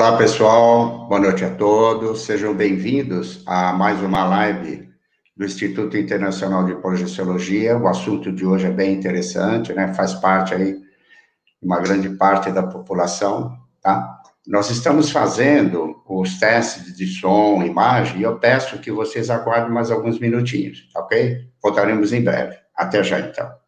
Olá, pessoal. Boa noite a todos. Sejam bem-vindos a mais uma live do Instituto Internacional de Projeciologia. O assunto de hoje é bem interessante, né? Faz parte aí de uma grande parte da população, tá? Nós estamos fazendo os testes de som, imagem, e eu peço que vocês aguardem mais alguns minutinhos, ok? Voltaremos em breve. Até já, então.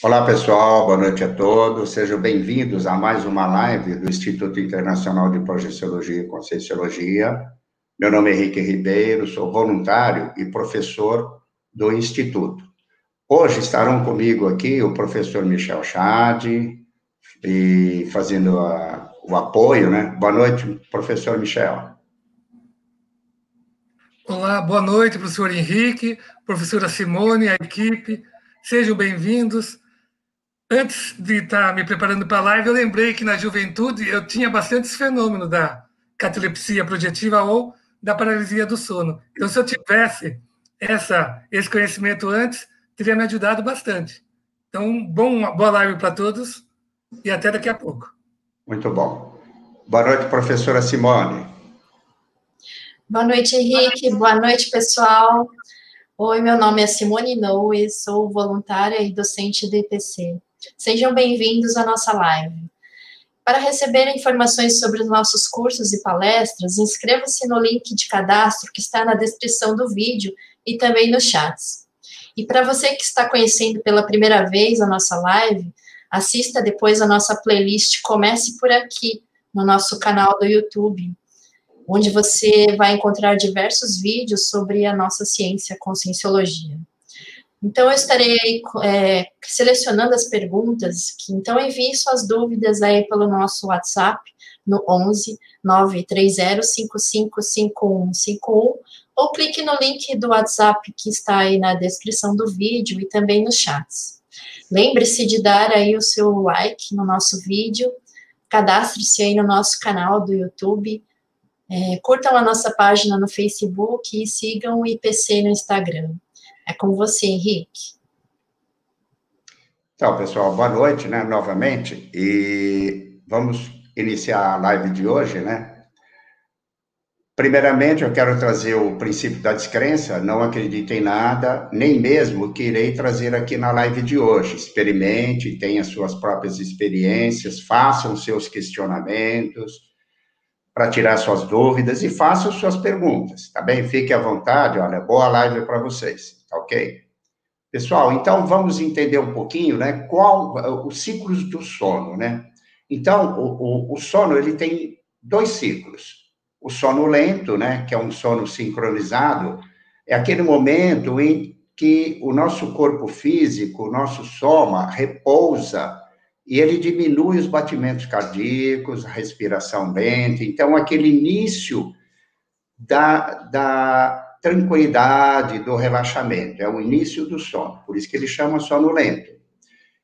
Olá, pessoal, boa noite a todos. Sejam bem-vindos a mais uma live do Instituto Internacional de Projeciologia e Conscienciologia. Meu nome é Henrique Ribeiro, sou voluntário e professor do Instituto. Hoje estarão comigo aqui o professor Michel Chad, e fazendo a, o apoio, né? Boa noite, professor Michel. Olá, boa noite, professor Henrique, professora Simone, a equipe. Sejam bem-vindos. Antes de estar me preparando para a live, eu lembrei que na juventude eu tinha bastante esse fenômeno da catalepsia projetiva ou da paralisia do sono. Então, se eu tivesse essa, esse conhecimento antes, teria me ajudado bastante. Então, bom, boa live para todos e até daqui a pouco. Muito bom. Boa noite, professora Simone. Boa noite, Henrique. Boa noite, pessoal. Oi, meu nome é Simone Noe, sou voluntária e docente do IPC. Sejam bem-vindos à nossa live. Para receber informações sobre os nossos cursos e palestras, inscreva-se no link de cadastro que está na descrição do vídeo e também nos chats. E para você que está conhecendo pela primeira vez a nossa live, assista depois a nossa playlist Comece por Aqui, no nosso canal do YouTube, onde você vai encontrar diversos vídeos sobre a nossa ciência conscienciologia. Então, eu estarei é, selecionando as perguntas, que, então envie suas dúvidas aí pelo nosso WhatsApp, no 11 930 555151, ou clique no link do WhatsApp que está aí na descrição do vídeo e também nos chats. Lembre-se de dar aí o seu like no nosso vídeo, cadastre-se aí no nosso canal do YouTube, é, curtam a nossa página no Facebook e sigam o IPC no Instagram. É com você, Henrique. Então, pessoal, boa noite, né, novamente, e vamos iniciar a live de hoje, né, Primeiramente, eu quero trazer o princípio da descrença. Não acredite em nada, nem mesmo o que irei trazer aqui na live de hoje. Experimente, tenha suas próprias experiências, façam seus questionamentos para tirar suas dúvidas e façam suas perguntas, tá bem? Fique à vontade, olha, boa live para vocês, tá ok? Pessoal, então vamos entender um pouquinho, né, qual os ciclos do sono, né? Então, o, o, o sono, ele tem dois ciclos o sono lento, né, que é um sono sincronizado, é aquele momento em que o nosso corpo físico, o nosso soma, repousa e ele diminui os batimentos cardíacos, a respiração lenta. Então, aquele início da, da tranquilidade, do relaxamento, é o início do sono, por isso que ele chama sono lento.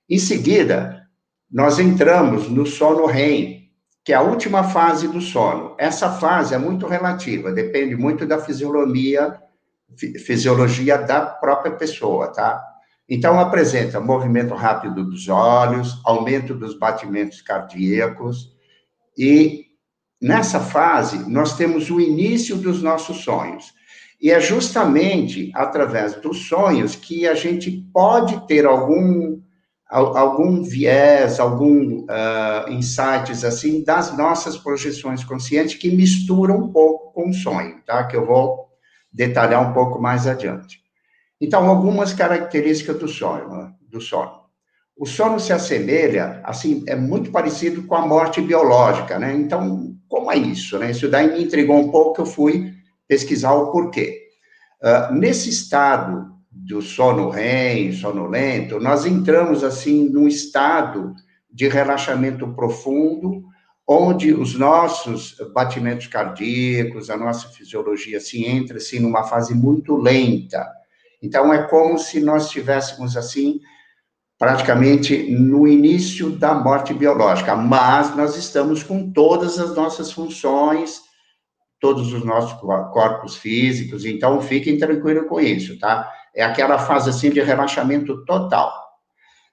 Em seguida, nós entramos no sono REM, que é a última fase do sono. Essa fase é muito relativa, depende muito da fisiologia, fisiologia da própria pessoa, tá? Então, apresenta movimento rápido dos olhos, aumento dos batimentos cardíacos, e nessa fase, nós temos o início dos nossos sonhos. E é justamente através dos sonhos que a gente pode ter algum algum viés, algum uh, insights assim das nossas projeções conscientes que misturam um pouco com o sonho, tá? Que eu vou detalhar um pouco mais adiante. Então, algumas características do sonho, do sono. O sono se assemelha, assim, é muito parecido com a morte biológica, né? Então, como é isso, né? Isso daí me intrigou um pouco, eu fui pesquisar o porquê. Uh, nesse estado do sono REM, sono lento, nós entramos assim num estado de relaxamento profundo, onde os nossos batimentos cardíacos, a nossa fisiologia se entra assim numa fase muito lenta. Então é como se nós estivéssemos assim praticamente no início da morte biológica, mas nós estamos com todas as nossas funções, todos os nossos corpos físicos, então fiquem tranquilos com isso, tá? É aquela fase assim de relaxamento total.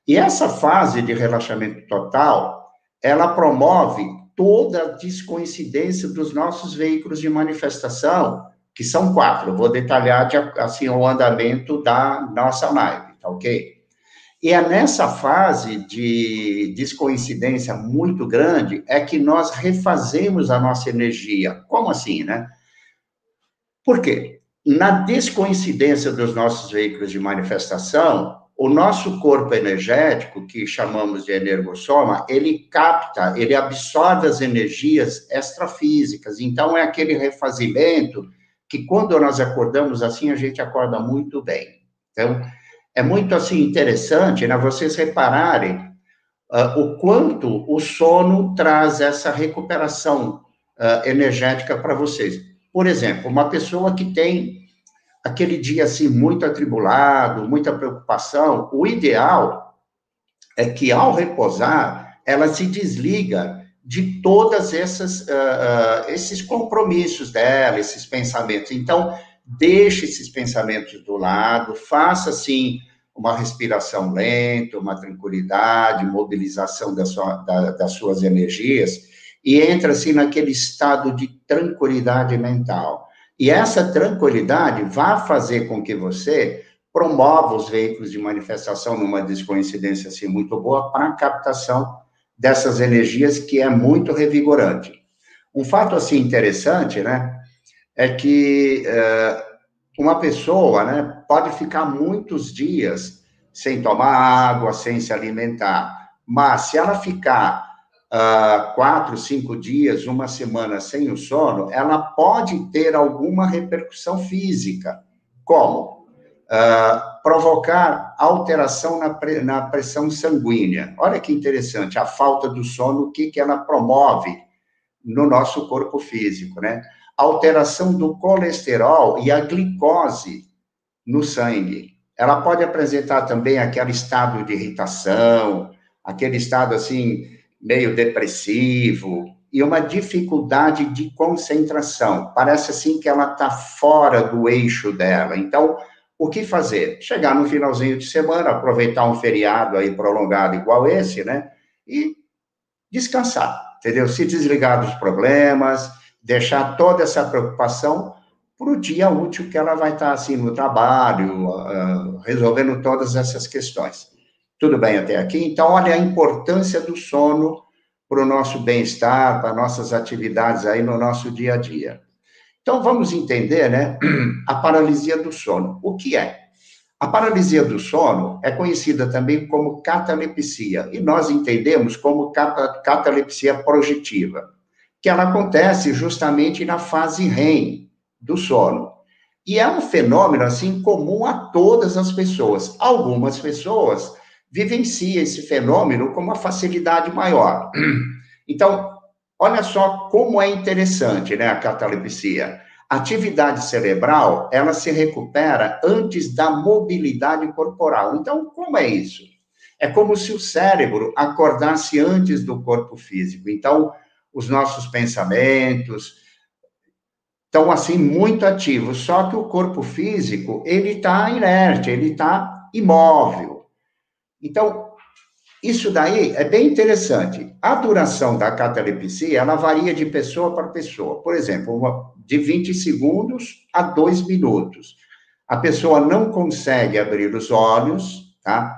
E essa fase de relaxamento total, ela promove toda a descoincidência dos nossos veículos de manifestação, que são quatro. Eu vou detalhar de, assim o andamento da nossa live, tá ok? E é nessa fase de descoincidência muito grande é que nós refazemos a nossa energia. Como assim, né? Por quê? na descoincidência dos nossos veículos de manifestação, o nosso corpo energético, que chamamos de energossoma, ele capta, ele absorve as energias extrafísicas. Então, é aquele refazimento que, quando nós acordamos assim, a gente acorda muito bem. Então, é muito, assim, interessante, né, vocês repararem uh, o quanto o sono traz essa recuperação uh, energética para vocês. Por exemplo, uma pessoa que tem aquele dia assim muito atribulado, muita preocupação, o ideal é que ao repousar ela se desliga de todas essas uh, esses compromissos dela, esses pensamentos. Então deixe esses pensamentos do lado, faça assim uma respiração lenta, uma tranquilidade, mobilização da sua, da, das suas energias e entra assim naquele estado de tranquilidade mental. E essa tranquilidade vai fazer com que você promova os veículos de manifestação numa descoincidência assim muito boa para a captação dessas energias que é muito revigorante. Um fato assim interessante, né, é que uh, uma pessoa, né, pode ficar muitos dias sem tomar água, sem se alimentar, mas se ela ficar uh, quatro, cinco dias, uma semana sem o sono, ela pode ter alguma repercussão física. Como? Uh, provocar alteração na, pre, na, pressão sanguínea. Olha que interessante, a falta do sono, o que, que ela promove no nosso corpo físico, né? Alteração do colesterol e a glicose no sangue. Ela pode apresentar também aquele estado de irritação, aquele estado assim meio depressivo e uma dificuldade de concentração. Parece assim que ela está fora do eixo dela. Então, o que fazer? Chegar no finalzinho de semana, aproveitar um feriado aí prolongado igual esse, né? E descansar, entendeu? Se desligar dos problemas, deixar toda essa preocupação para o dia útil que ela vai estar assim no trabalho, uh, resolvendo todas essas questões. Tudo bem até aqui? Então, olha a importância do sono para o nosso bem-estar, para nossas atividades aí no nosso dia a dia. Então, vamos entender, né, a paralisia do sono. O que é? A paralisia do sono é conhecida também como catalepsia, e nós entendemos como catalepsia projetiva, que ela acontece justamente na fase REM do sono. E é um fenômeno, assim, comum a todas as pessoas. Algumas pessoas vivencia esse fenômeno com uma facilidade maior. Então, olha só como é interessante, né, a catalepsia. A atividade cerebral, ela se recupera antes da mobilidade corporal. Então, como é isso? É como se o cérebro acordasse antes do corpo físico. Então, os nossos pensamentos estão assim muito ativos, só que o corpo físico, ele está inerte, ele está imóvel. Então, isso daí é bem interessante. A duração da catalepsia, ela varia de pessoa para pessoa. Por exemplo, uma, de 20 segundos a 2 minutos. A pessoa não consegue abrir os olhos, tá?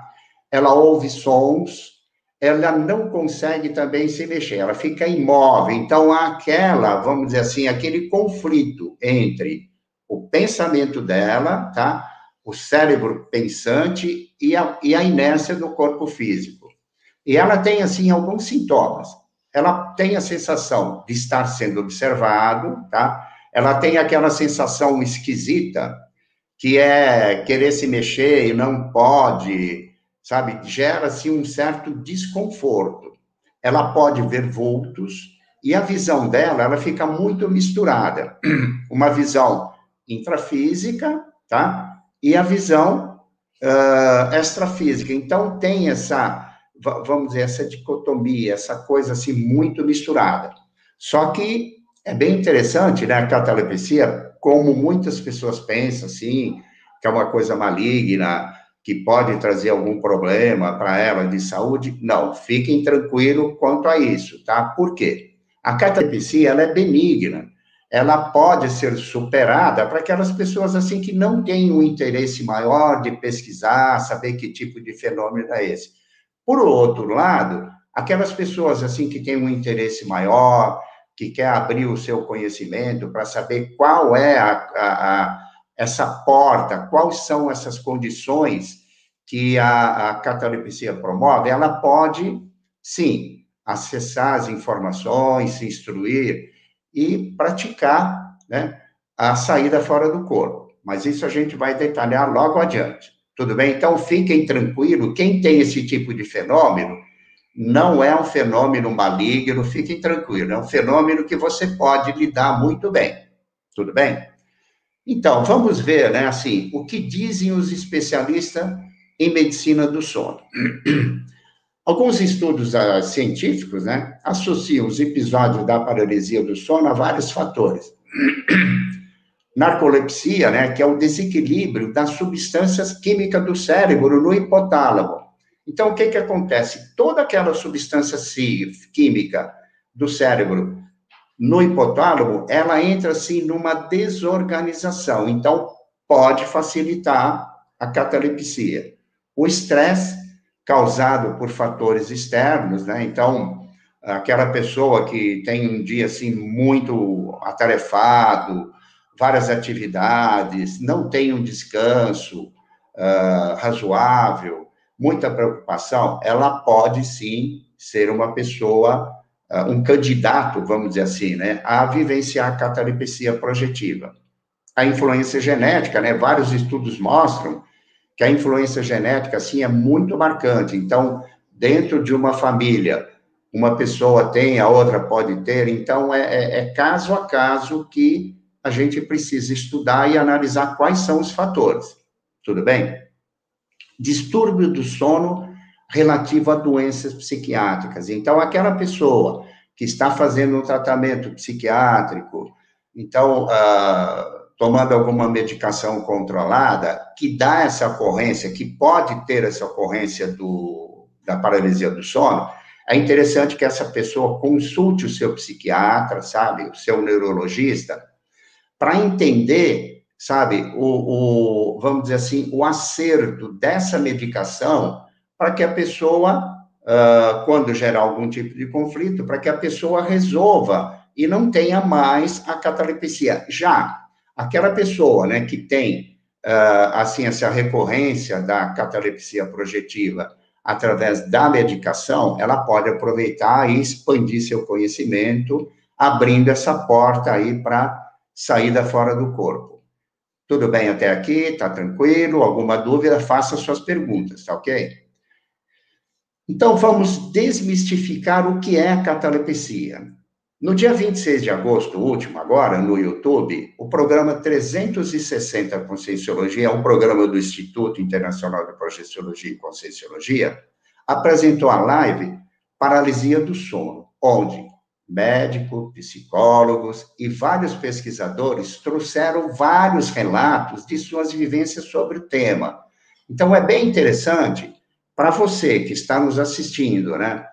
Ela ouve sons, ela não consegue também se mexer, ela fica imóvel. Então, há aquela, vamos dizer assim, aquele conflito entre o pensamento dela, tá? o cérebro pensante e a, e a inércia do corpo físico. E ela tem, assim, alguns sintomas. Ela tem a sensação de estar sendo observado, tá? Ela tem aquela sensação esquisita, que é querer se mexer e não pode, sabe? Gera-se um certo desconforto. Ela pode ver vultos, e a visão dela, ela fica muito misturada. Uma visão intrafísica, tá? e a visão uh, extrafísica. Então, tem essa, vamos dizer, essa dicotomia, essa coisa assim muito misturada. Só que é bem interessante, né, a catalepsia, como muitas pessoas pensam, assim, que é uma coisa maligna, que pode trazer algum problema para ela de saúde. Não, fiquem tranquilos quanto a isso, tá? Por quê? A catalepsia, ela é benigna ela pode ser superada para aquelas pessoas assim que não têm um interesse maior de pesquisar, saber que tipo de fenômeno é esse. Por outro lado, aquelas pessoas assim que têm um interesse maior, que quer abrir o seu conhecimento para saber qual é a, a, a, essa porta, quais são essas condições que a, a catalepsia promove, ela pode, sim, acessar as informações, se instruir e praticar né, a saída fora do corpo. Mas isso a gente vai detalhar logo adiante. Tudo bem? Então, fiquem tranquilos. Quem tem esse tipo de fenômeno, não é um fenômeno maligno, fiquem tranquilos. É um fenômeno que você pode lidar muito bem. Tudo bem? Então, vamos ver, né, assim, o que dizem os especialistas em medicina do sono. Alguns estudos uh, científicos, né, associam os episódios da paralisia do sono a vários fatores. Narcolepsia, né, que é o desequilíbrio das substâncias químicas do cérebro no hipotálamo. Então, o que que acontece? Toda aquela substância química do cérebro no hipotálamo, ela entra assim numa desorganização. Então, pode facilitar a catalepsia. O estresse causado por fatores externos, né? Então, aquela pessoa que tem um dia assim muito atarefado, várias atividades, não tem um descanso uh, razoável, muita preocupação, ela pode sim ser uma pessoa, um candidato, vamos dizer assim, né, a vivenciar a catalepsia projetiva. A influência genética, né, vários estudos mostram que a influência genética, assim, é muito marcante. Então, dentro de uma família, uma pessoa tem, a outra pode ter, então é, é, é caso a caso que a gente precisa estudar e analisar quais são os fatores. Tudo bem? Distúrbio do sono relativo a doenças psiquiátricas. Então, aquela pessoa que está fazendo um tratamento psiquiátrico, então, uh, tomando alguma medicação controlada, que dá essa ocorrência, que pode ter essa ocorrência do, da paralisia do sono, é interessante que essa pessoa consulte o seu psiquiatra, sabe, o seu neurologista, para entender, sabe, o, o, vamos dizer assim, o acerto dessa medicação para que a pessoa, uh, quando gerar algum tipo de conflito, para que a pessoa resolva e não tenha mais a catalepsia. Já aquela pessoa, né, que tem, uh, assim, essa recorrência da catalepsia projetiva através da medicação, ela pode aproveitar e expandir seu conhecimento, abrindo essa porta aí para saída fora do corpo. Tudo bem até aqui? Tá tranquilo? Alguma dúvida? Faça suas perguntas, tá ok? Então, vamos desmistificar o que é a catalepsia. No dia 26 de agosto último, agora, no YouTube, o programa 360 Conscienciologia, é um programa do Instituto Internacional de Projeciologia e Conscienciologia, apresentou a live Paralisia do Sono, onde médicos, psicólogos e vários pesquisadores trouxeram vários relatos de suas vivências sobre o tema. Então, é bem interessante para você que está nos assistindo, né?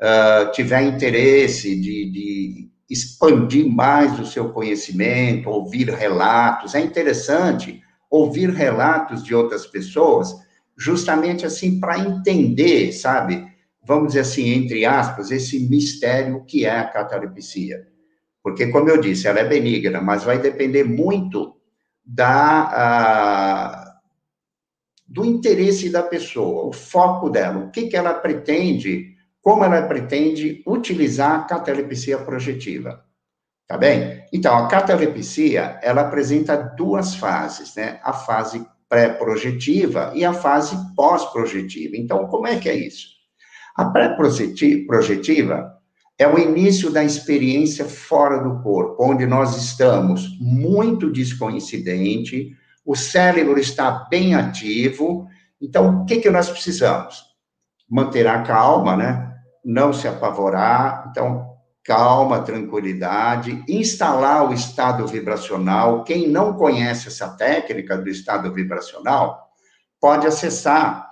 uh, tiver interesse de, de expandir mais o seu conhecimento, ouvir relatos, é interessante ouvir relatos de outras pessoas, justamente assim para entender, sabe? Vamos dizer assim, entre aspas, esse mistério que é a catalepsia. Porque, como eu disse, ela é benigna, mas vai depender muito da, uh, do interesse da pessoa, o foco dela, o que, que ela pretende como ela pretende utilizar a catalepsia projetiva. Tá bem? Então, a catalepsia, ela apresenta duas fases, né? A fase pré-projetiva e a fase pós-projetiva. Então, como é que é isso? A pré-projetiva é o início da experiência fora do corpo, onde nós estamos muito descoincidente, o cérebro está bem ativo. Então, o que, que nós precisamos? Manter a calma, né? não se apavorar, então, calma, tranquilidade, instalar o estado vibracional. Quem não conhece essa técnica do estado vibracional, pode acessar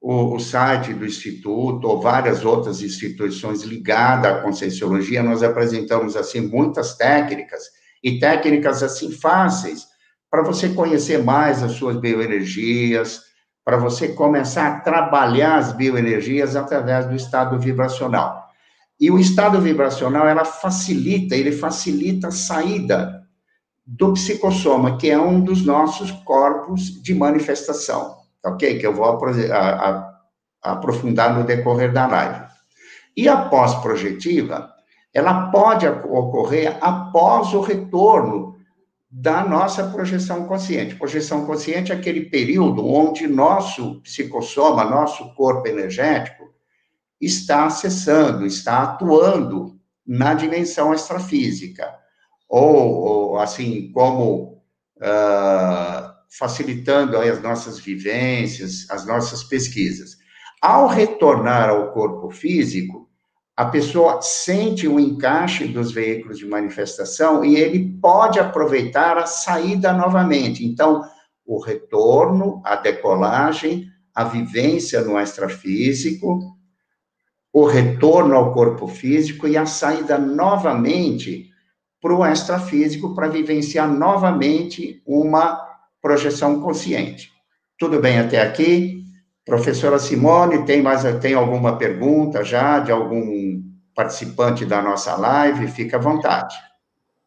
o, o, site do Instituto ou várias outras instituições ligadas à Conscienciologia. Nós apresentamos, assim, muitas técnicas, e técnicas, assim, fáceis, para você conhecer mais as suas bioenergias, para você começar a trabalhar as bioenergias através do estado vibracional. E o estado vibracional, ela facilita, ele facilita a saída do psicossoma, que é um dos nossos corpos de manifestação, ok? Que eu vou aprofundar no decorrer da live. E a pós-projetiva, ela pode ocorrer após o retorno da nossa projeção consciente. Projeção consciente é aquele período onde nosso psicossoma, nosso corpo energético, está acessando, está atuando na dimensão extrafísica. Ou, ou assim, como uh, facilitando as nossas vivências, as nossas pesquisas. Ao retornar ao corpo físico, a pessoa sente o encaixe dos veículos de manifestação e ele pode aproveitar a saída novamente. Então, o retorno, a decolagem, a vivência no extrafísico, o retorno ao corpo físico e a saída novamente para o extrafísico para vivenciar novamente uma projeção consciente. Tudo bem até aqui? Professora Simone, tem mais tem alguma pergunta já de algum participante da nossa live? Fique à vontade.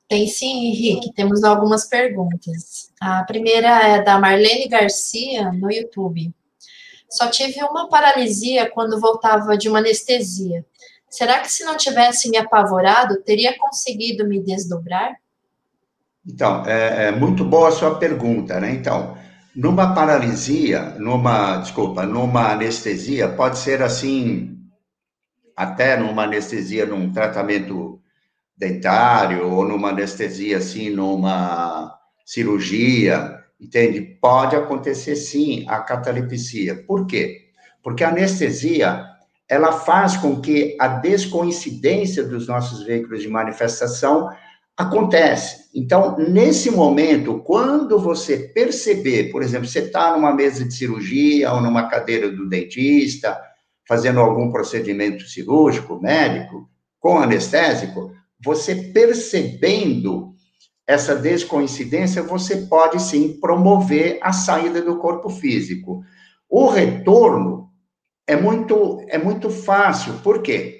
Tem sim, Henrique, temos algumas perguntas. A primeira é da Marlene Garcia, no YouTube. Só tive uma paralisia quando voltava de uma anestesia. Será que se não tivesse me apavorado, teria conseguido me desdobrar? Então, é, é muito boa a sua pergunta, né? Então, numa paralisia, numa, desculpa, numa anestesia, pode ser assim, até numa anestesia num tratamento dentário, ou numa anestesia assim, numa cirurgia, entende? Pode acontecer sim a catalepsia. Por quê? Porque a anestesia, ela faz com que a descoincidência dos nossos veículos de manifestação Acontece. Então, nesse momento, quando você perceber, por exemplo, você está numa mesa de cirurgia ou numa cadeira do dentista, fazendo algum procedimento cirúrgico, médico, com anestésico, você percebendo essa descoincidência, você pode sim promover a saída do corpo físico. O retorno é muito, é muito fácil, por quê?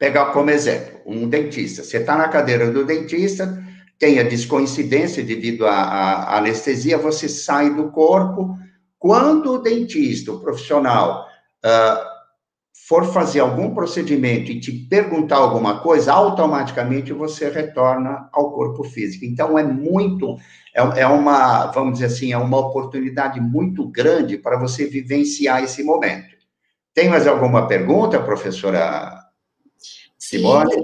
Pegar como exemplo, um dentista. Você está na cadeira do dentista, tem a descoincidência devido à, anestesia, você sai do corpo. Quando o dentista, o profissional, uh, for fazer algum procedimento e te perguntar alguma coisa, automaticamente você retorna ao corpo físico. Então, é muito, é, é uma, vamos dizer assim, é uma oportunidade muito grande para você vivenciar esse momento. Tem mais alguma pergunta, professora Simone?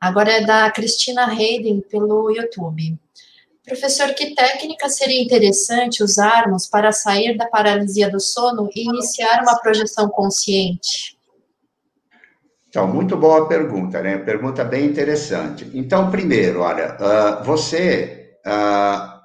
Agora é da Cristina Hayden pelo YouTube. Professor, que técnica seria interessante usarmos para sair da paralisia do sono e iniciar uma projeção consciente? Então, muito boa pergunta, né? Pergunta bem interessante. Então, primeiro, olha, uh, você uh,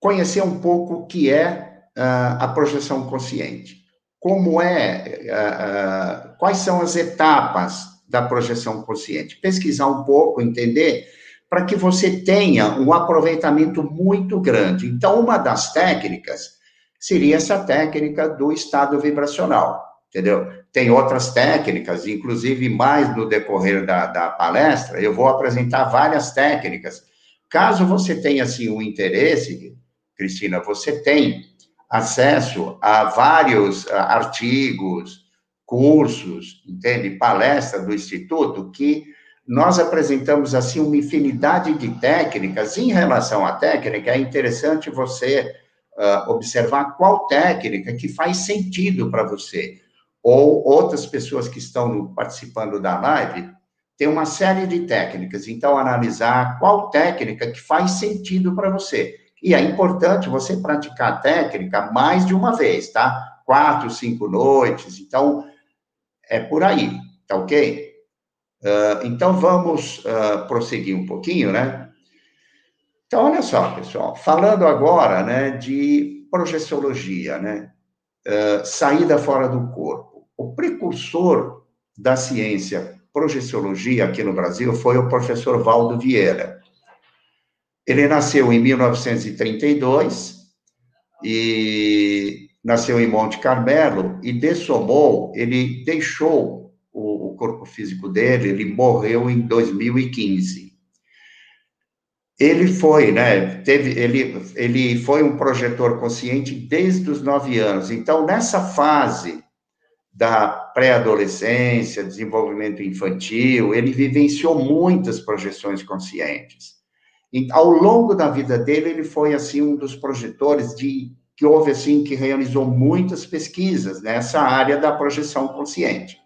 conhecer um pouco o que é uh, a projeção consciente. Como é, quais são as etapas da projeção consciente. Pesquisar um pouco, entender, para que você tenha um aproveitamento muito grande. Então, uma das técnicas seria essa técnica do estado vibracional, entendeu? Tem outras técnicas, inclusive mais no decorrer da, da palestra, eu vou apresentar várias técnicas. Caso você tenha, assim, um interesse, Cristina, você tem acesso a vários artigos, cursos, entende? Palestra do Instituto, que nós apresentamos, assim, uma infinidade de técnicas. Em relação à técnica, é interessante você uh, observar qual técnica que faz sentido para você. Ou outras pessoas que estão participando da live, tem uma série de técnicas. Então, analisar qual técnica que faz sentido para você. E é importante você praticar a técnica mais de uma vez, tá? Quatro, cinco noites. Então, é por aí, tá ok? Uh, então, vamos uh, prosseguir um pouquinho, né? Então, olha só, pessoal, falando agora, né, de projeciologia, né, uh, saída fora do corpo. O precursor da ciência projeciologia aqui no Brasil foi o professor Valdo Vieira. Ele nasceu em 1932 e nasceu em Monte Carmelo e dessomou, ele deixou o, o corpo físico dele, ele morreu em 2015. ele foi, né? Teve, ele, ele foi um projetor consciente desde os nove anos. Então, nessa fase da pré-adolescência, desenvolvimento infantil, ele vivenciou muitas projeções conscientes. E, ao longo da vida dele, ele foi assim um dos projetores de que houve assim que realizou muitas pesquisas nessa área da projeção consciente.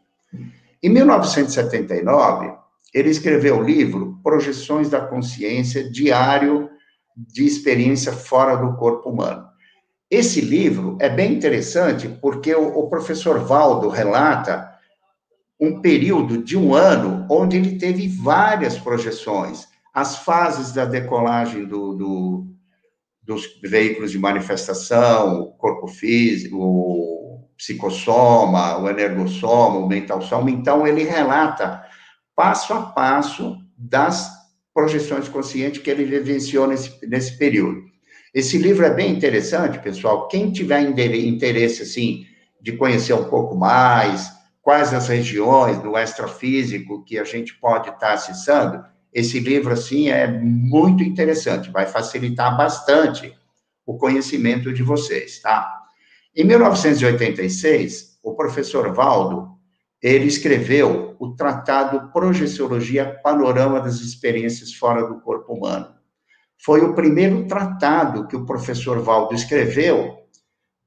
Em 1979, ele escreveu o livro Projeções da Consciência, Diário de Experiência Fora do Corpo Humano. Esse livro é bem interessante porque o, professor Valdo relata um período de um ano onde ele teve várias projeções, as fases da decolagem do, do, dos veículos de manifestação, o corpo físico, o psicossoma, o energossoma, o mental soma. Então, ele relata passo a passo das projeções conscientes que ele vivenciou nesse, nesse período. Esse livro é bem interessante, pessoal. Quem tiver interesse, assim, de conhecer um pouco mais, quais as regiões do extrafísico que a gente pode estar acessando, esse livro, assim, é muito interessante, vai facilitar bastante o conhecimento de vocês, tá? Em 1986, o professor Valdo ele escreveu o tratado Projeciologia Panorama das Experiências Fora do Corpo Humano. Foi o primeiro tratado que o professor Valdo escreveu,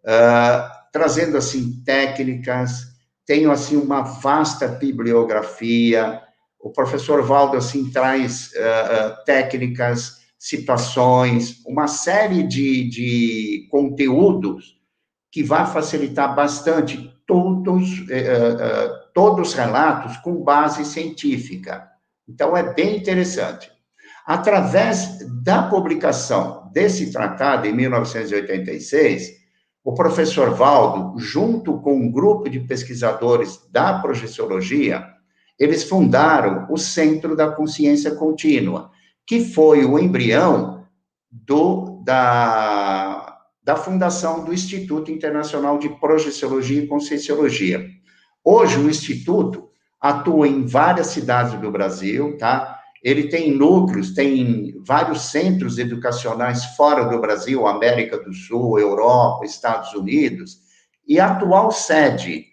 uh, trazendo, assim, técnicas, tem, assim, uma vasta bibliografia, o professor Valdo, assim, traz uh, uh, técnicas, situações, uma série de, de conteúdos que vai facilitar bastante todos, uh, todos os relatos com base científica. Então, é bem interessante. Através da publicação desse tratado, em 1986, o professor Valdo, junto com um grupo de pesquisadores da projeciologia, eles fundaram o Centro da Consciência Contínua, que foi o embrião do, da, da fundação do Instituto Internacional de Projeciologia e Conscienciologia. Hoje, o Instituto atua em várias cidades do Brasil, tá? Ele tem núcleos, tem vários centros educacionais fora do Brasil, América do Sul, Europa, Estados Unidos, e a atual sede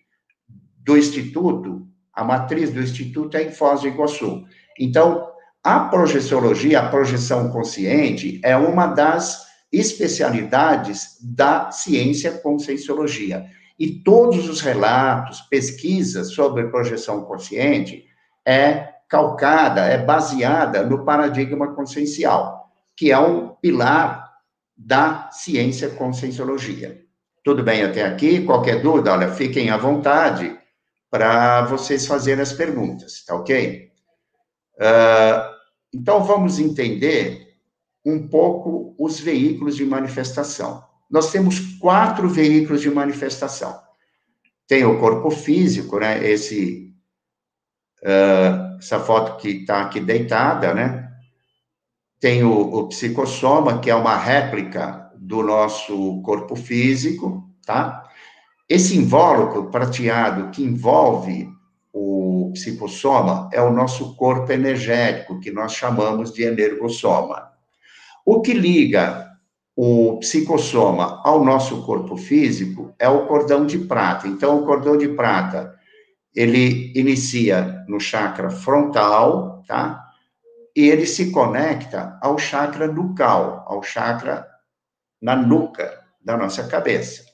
do Instituto, a matriz do Instituto é em Foz do Iguaçu. Então, a projeciologia, a projeção consciente, é uma das especialidades da ciência conscienciologia. E todos os relatos, pesquisas sobre projeção consciente é calcada, é baseada no paradigma consciencial, que é um pilar da ciência conscienciologia. Tudo bem até aqui? Qualquer dúvida, olha, fiquem à vontade para vocês fazerem as perguntas, tá ok? Uh, então, vamos entender um pouco os veículos de manifestação nós temos quatro veículos de manifestação. Tem o corpo físico, né? Esse, uh, essa foto que está aqui deitada, né? Tem o, o psicossoma, que é uma réplica do nosso corpo físico, tá? Esse invólucro prateado que envolve o psicossoma é o nosso corpo energético, que nós chamamos de energossoma. O que liga o psicossoma ao nosso corpo físico é o cordão de prata. Então, o cordão de prata, ele inicia no chakra frontal, tá? E ele se conecta ao chakra nucal, ao chakra na nuca da nossa cabeça.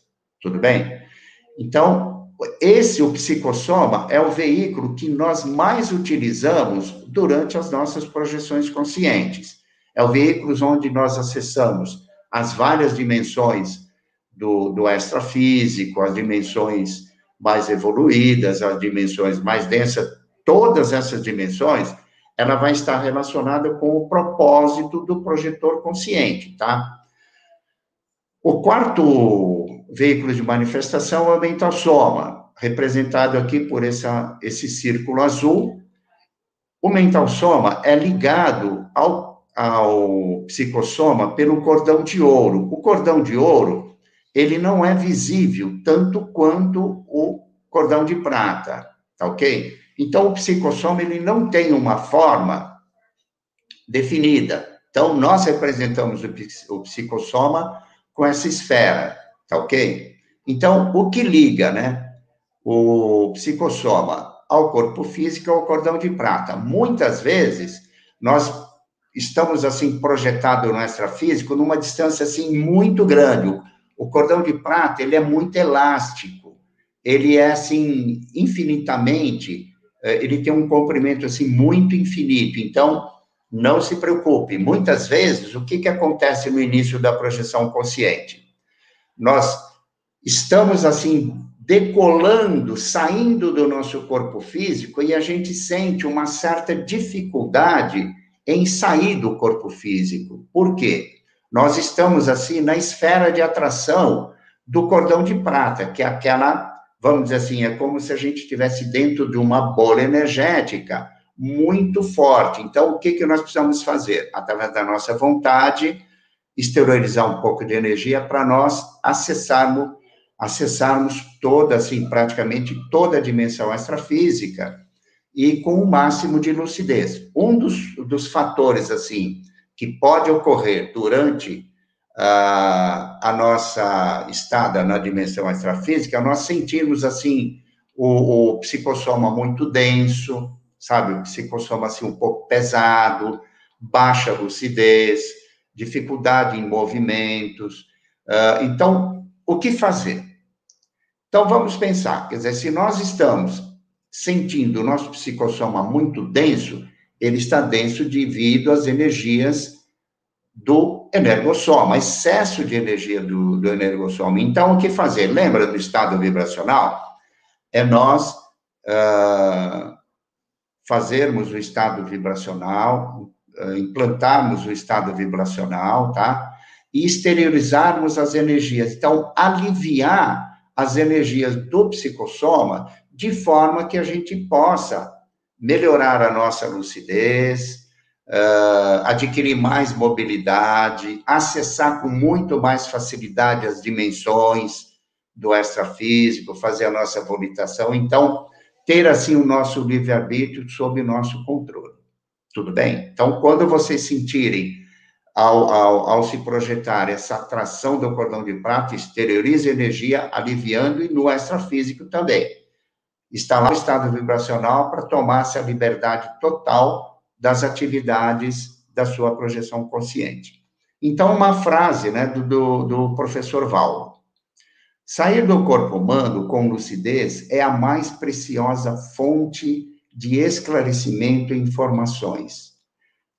Tudo bem? Então, esse, o psicossoma, é o veículo que nós mais utilizamos durante as nossas projeções conscientes. É o veículo onde nós acessamos as várias dimensões do, do extrafísico, as dimensões mais evoluídas, as dimensões mais densas, todas essas dimensões, ela vai estar relacionada com o propósito do projetor consciente, tá? O quarto veículo de manifestação o mental soma, representado aqui por essa, esse círculo azul. O mental soma é ligado ao ao psicossoma pelo cordão de ouro. O cordão de ouro, ele não é visível tanto quanto o cordão de prata, tá ok? Então, o psicossoma, ele não tem uma forma definida, Então, nós representamos o, psicossoma com essa esfera, tá ok? Então, o que liga, né, o psicossoma ao corpo físico é o cordão de prata. Muitas vezes, nós estamos, assim, projetados no extrafísico numa distância, assim, muito grande. O cordão de prata, ele é muito elástico. Ele é, assim, infinitamente, eh, ele tem um comprimento, assim, muito infinito. Então, não se preocupe. Muitas vezes, o que, que acontece no início da projeção consciente? Nós estamos, assim, decolando, saindo do nosso corpo físico e a gente sente uma certa dificuldade em sair do corpo físico. Por quê? Nós estamos, assim, na esfera de atração do cordão de prata, que é aquela, vamos dizer assim, é como se a gente estivesse dentro de uma bola energética muito forte. Então, o que, que nós precisamos fazer? Através da nossa vontade, exteriorizar um pouco de energia para nós acessarmos, acessarmos toda, assim, praticamente toda a dimensão extrafísica e com o máximo de lucidez. Um dos, dos fatores, assim, que pode ocorrer durante a, a nossa estada na dimensão extrafísica, é nós sentirmos, assim, o, o psicossoma muito denso, sabe? O psicossoma assim um pouco pesado, baixa lucidez, dificuldade em movimentos. Uh, então, o que fazer? Então, vamos pensar, quer dizer, se nós estamos sentindo o nosso psicossoma muito denso, ele está denso devido às energias do energossoma, excesso de energia do, do energossoma. Então, o que fazer? Lembra do estado vibracional? É nós uh, fazermos o estado vibracional, implantarmos o estado vibracional, tá? E exteriorizarmos as energias. Então, aliviar as energias do psicossoma de forma que a gente possa melhorar a nossa lucidez, uh, adquirir mais mobilidade, acessar com muito mais facilidade as dimensões do extrafísico, fazer a nossa volitação. Então, ter, assim, o nosso livre-arbítrio sob o nosso controle. Tudo bem? Então, quando vocês sentirem, ao, ao, ao se projetar essa atração do cordão de prata, exterioriza energia, aliviando, e no extrafísico também. Está lá o estado vibracional para tomar essa liberdade total das atividades da sua projeção consciente. Então, uma frase né, do, do, do professor Val. Sair do corpo humano com lucidez é a mais preciosa fonte de esclarecimento e informações.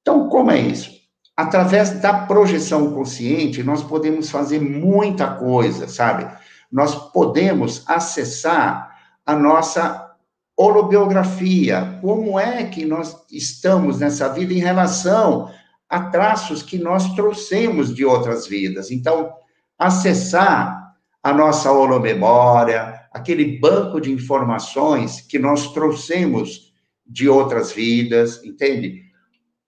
Então, como é isso? Através da projeção consciente, nós podemos fazer muita coisa, sabe? Nós podemos acessar a nossa holobiografia, como é que nós estamos nessa vida em relação a traços que nós trouxemos de outras vidas. Então, acessar a nossa holomemória, aquele banco de informações que nós trouxemos de outras vidas, entende?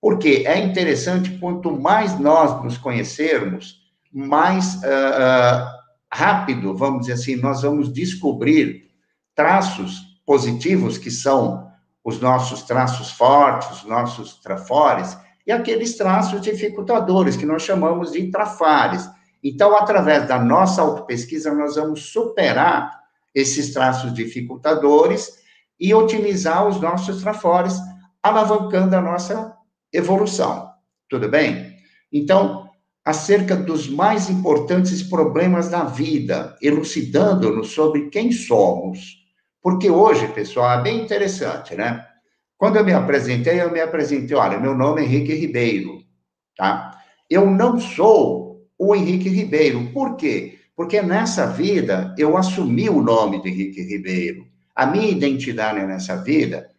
Porque é interessante, quanto mais nós nos conhecermos, mais uh, uh, rápido, vamos dizer assim, nós vamos descobrir traços positivos, que são os nossos traços fortes, os nossos trafores, e aqueles traços dificultadores, que nós chamamos de trafares então, através da nossa autopesquisa, nós vamos superar esses traços dificultadores e otimizar os nossos trafores, alavancando a nossa evolução. Tudo bem? Então, acerca dos mais importantes problemas da vida, elucidando-nos sobre quem somos. Porque hoje, pessoal, é bem interessante, né? Quando eu me apresentei, eu me apresentei, olha, meu nome é Henrique Ribeiro, tá? Eu não sou o Henrique Ribeiro. Por quê? Porque nessa vida eu assumi o nome de Henrique Ribeiro. A minha identidade nessa vida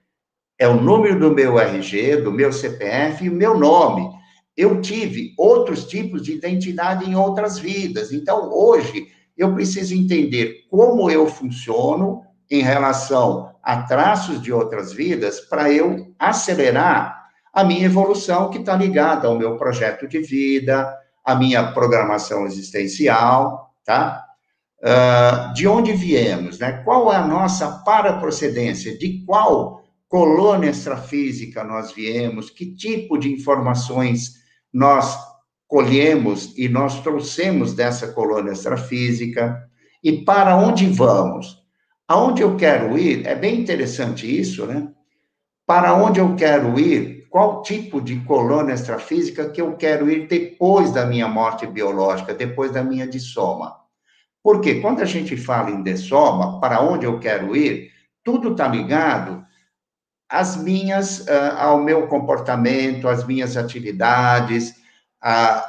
é o número do meu RG, do meu CPF e o meu nome. Eu tive outros tipos de identidade em outras vidas. Então, hoje, eu preciso entender como eu funciono em relação a traços de outras vidas para eu acelerar a minha evolução que está ligada ao meu projeto de vida, a minha programação existencial, tá? Uh, de onde viemos, né? Qual é a nossa paraprocedência? De qual colônia extrafísica nós viemos? Que tipo de informações nós colhemos e nós trouxemos dessa colônia extrafísica e para onde vamos? Aonde eu quero ir? É bem interessante isso, né? Para onde eu quero ir? Qual tipo de colônia extrafísica que eu quero ir depois da minha morte biológica, depois da minha dissoma? Porque quando a gente fala em dessoma, para onde eu quero ir, tudo está ligado às minhas, uh, ao meu comportamento, às minhas atividades, a,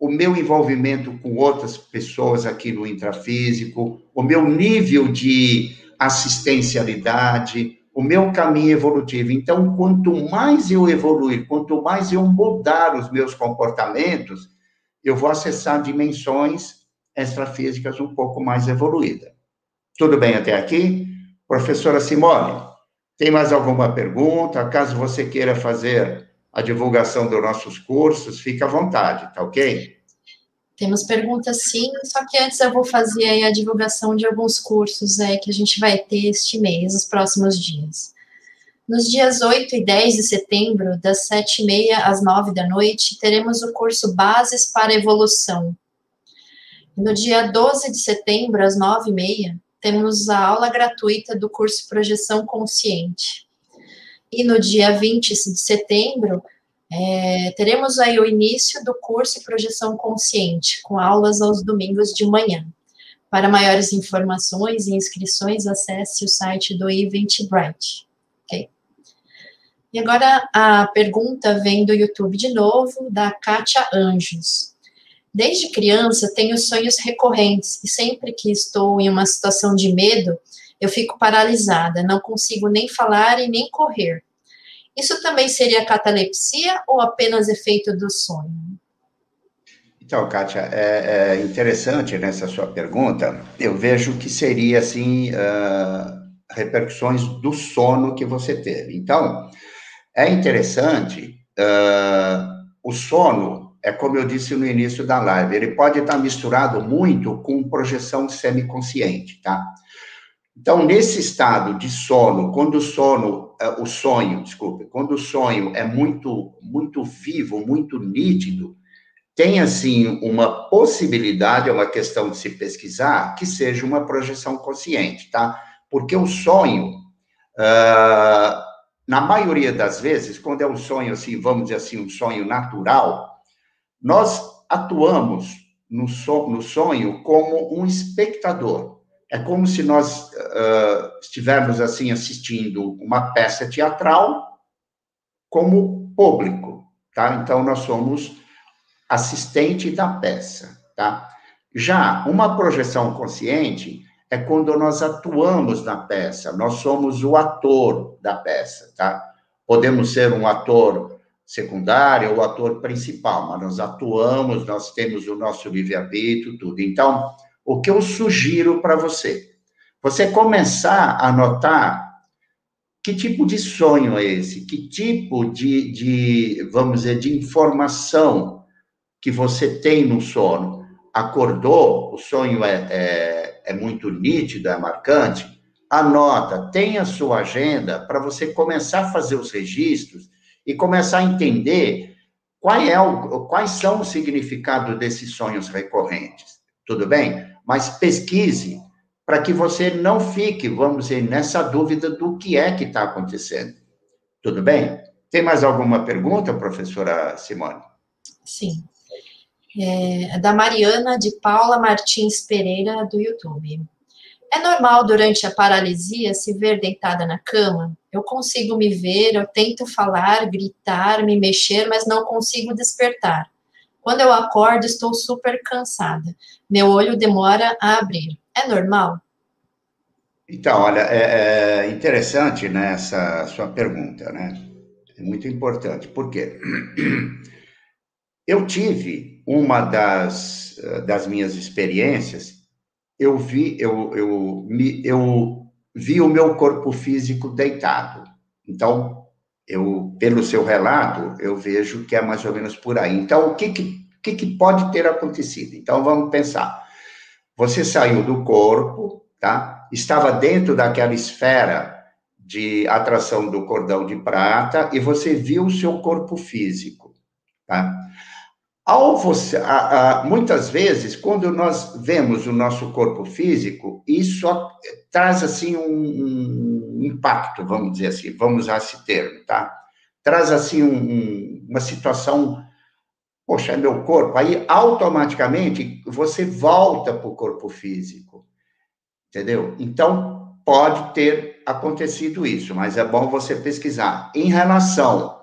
o meu envolvimento com outras pessoas aqui no intrafísico, o meu nível de assistencialidade, o meu caminho evolutivo. Então, quanto mais eu evoluir, quanto mais eu mudar os meus comportamentos, eu vou acessar dimensões extrafísicas um pouco mais evoluídas. Tudo bem até aqui? Professora Simone, tem mais alguma pergunta? Caso você queira fazer a divulgação dos nossos cursos, fique à vontade, tá ok? Temos perguntas sim, só que antes eu vou fazer a divulgação de alguns cursos aí que a gente vai ter este mês, nos próximos dias. Nos dias 8 e 10 de setembro, das 7h30 às 9 da noite, teremos o curso Bases para Evolução. No dia 12 de setembro, às 9h30, temos a aula gratuita do curso Projeção Consciente. E no dia 20 de setembro, é, teremos aí o início do curso Projeção Consciente, com aulas aos domingos de manhã. Para maiores informações e inscrições, acesse o site do Eventbrite. Okay? E agora a pergunta vem do YouTube de novo, da Kátia Anjos. Desde criança tenho sonhos recorrentes e sempre que estou em uma situação de medo, eu fico paralisada, não consigo nem falar e nem correr. Isso também seria catalepsia ou apenas efeito do sonho? Então, Kátia, é, é interessante nessa sua pergunta. Eu vejo que seria, assim, uh, repercussões do sono que você teve. Então, é interessante, uh, o sono, é como eu disse no início da live, ele pode estar misturado muito com projeção semiconsciente, tá? Então, nesse estado de sono, quando o sono, é, o sonho, desculpe, quando o sonho é muito, muito vivo, muito nítido, tem assim uma possibilidade, é uma questão de se pesquisar, que seja uma projeção consciente, tá? Porque o sonho, uh, na maioria das vezes, quando é um sonho assim, vamos dizer assim, um sonho natural, nós atuamos no, so, no sonho como um espectador é como se nós uh, estivermos assim assistindo uma peça teatral como público, tá? Então nós somos assistente da peça, tá? Já uma projeção consciente é quando nós atuamos na peça, nós somos o ator da peça, tá? Podemos ser um ator secundário ou ator principal, mas nós atuamos, nós temos o nosso livre-arbítrio, tudo. Então, o que eu sugiro para você? Você começar a notar que tipo de sonho é esse, que tipo de, de vamos dizer, de informação que você tem no sono. Acordou, o sonho é, é, é muito nítido, é marcante, anota, tenha sua agenda para você começar a fazer os registros e começar a entender qual é o, quais são o significado desses sonhos recorrentes. Tudo bem? mas pesquise para que você não fique, vamos dizer, nessa dúvida do que é que está acontecendo. Tudo bem? Tem mais alguma pergunta, professora Simone? Sim. É, da Mariana de Paula Martins Pereira, do YouTube. É normal durante a paralisia se ver deitada na cama? Eu consigo me ver, eu tento falar, gritar, me mexer, mas não consigo despertar. Quando eu acordo, estou super cansada. Meu olho demora a abrir. É normal? Então, olha, é, é interessante né, essa sua pergunta, né? É muito importante. Por quê? Eu tive uma das, das minhas experiências, eu vi, eu, eu, me, eu vi o meu corpo físico deitado. Então, eu, pelo seu relato, eu vejo que é mais ou menos por aí. Então, o que, que, que, que pode ter acontecido? Então, vamos pensar. Você saiu do corpo, tá? Estava dentro daquela esfera de atração do cordão de prata e você viu o seu corpo físico. tá? Ao você, a, a, muitas vezes, quando nós vemos o nosso corpo físico, isso traz assim um, um, impacto, vamos dizer assim, vamos usar esse termo, tá? Traz assim um, uma situação, poxa, é meu corpo. Aí automaticamente você volta para o corpo físico, entendeu? Então pode ter acontecido isso, mas é bom você pesquisar. Em relação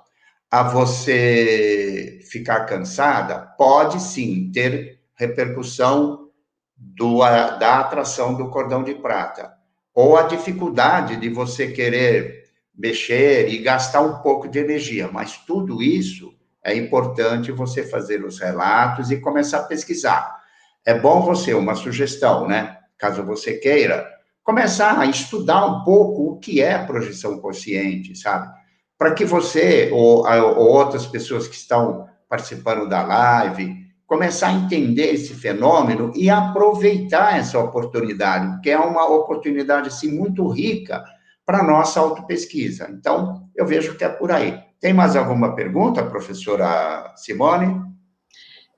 a você ficar cansada, pode sim ter repercussão do, da atração do cordão de prata, ou a dificuldade de você querer mexer e gastar um pouco de energia, mas tudo isso é importante você fazer os relatos e começar a pesquisar. É bom você, uma sugestão, né? Caso você queira, começar a estudar um pouco o que é projeção consciente, sabe? Para que você ou, ou, outras pessoas que estão participando da live começar a entender esse fenômeno e aproveitar essa oportunidade, que é uma oportunidade assim muito rica para nossa autopesquisa. Então, eu vejo que é por aí. Tem mais alguma pergunta, professora Simone?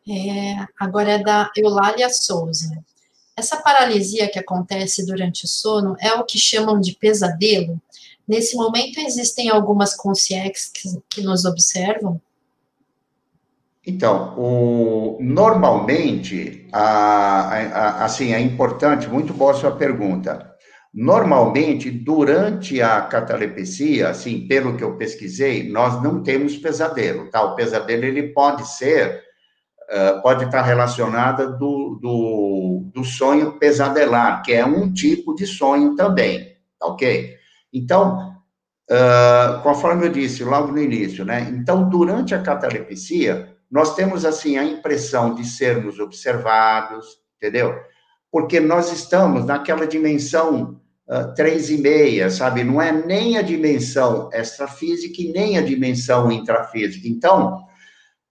É, agora é da Eulália Souza. Essa paralisia que acontece durante o sono é o que chamam de pesadelo? Nesse momento, existem algumas consciências que, que nos observam? Então, o, normalmente, a, a, assim, é importante, muito boa sua pergunta. Normalmente, durante a catalepsia, assim, pelo que eu pesquisei, nós não temos pesadelo, tá? O pesadelo, ele pode ser, uh, pode estar relacionado do, do, do sonho pesadelar, que é um tipo de sonho também, tá ok? Então, uh, conforme eu disse logo no início, né? Então, durante a catalepsia, nós temos, assim, a impressão de sermos observados, entendeu? Porque nós estamos naquela dimensão uh, três e meia, sabe? Não é nem a dimensão extrafísica e nem a dimensão intrafísica. Então,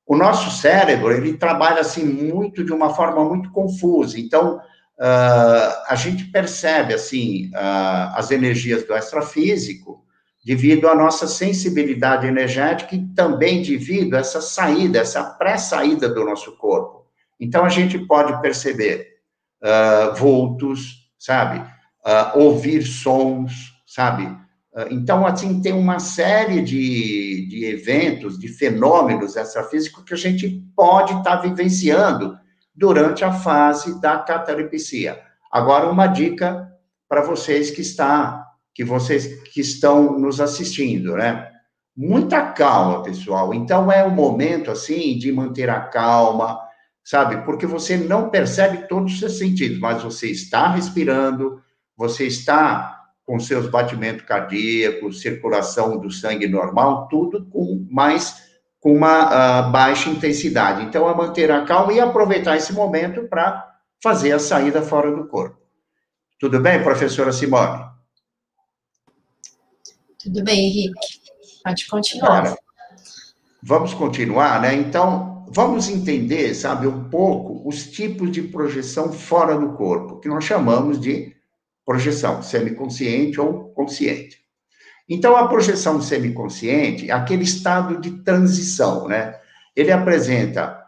o nosso cérebro, ele trabalha, assim, muito, de uma forma muito confusa. Então, uh, a gente percebe, assim, uh, as energias do extrafísico devido à nossa sensibilidade energética e também devido a essa saída, essa pré-saída do nosso corpo. Então, a gente pode perceber uh, vultos, sabe? ouvir sons, sabe? Então, assim, tem uma série de, de eventos, de fenômenos extrafísicos que a gente pode estar tá vivenciando durante a fase da catalepsia. Agora, uma dica para vocês que está, que vocês que estão nos assistindo, né? Muita calma, pessoal. Então é o momento assim de manter a calma, sabe? Porque você não percebe todos os seus sentidos, mas você está respirando, você está com seus batimentos cardíacos, circulação do sangue normal, tudo com mais com uma uh, baixa intensidade. Então, é manter a calma e aproveitar esse momento para fazer a saída fora do corpo. Tudo bem, professora Simone? Tudo bem, Henrique. Pode continuar. Agora, vamos continuar, né? Então, vamos entender, sabe, um pouco os tipos de projeção fora do corpo, que nós chamamos de projeção semiconsciente ou consciente. Então, a projeção semiconsciente é aquele estado de transição, né? Ele apresenta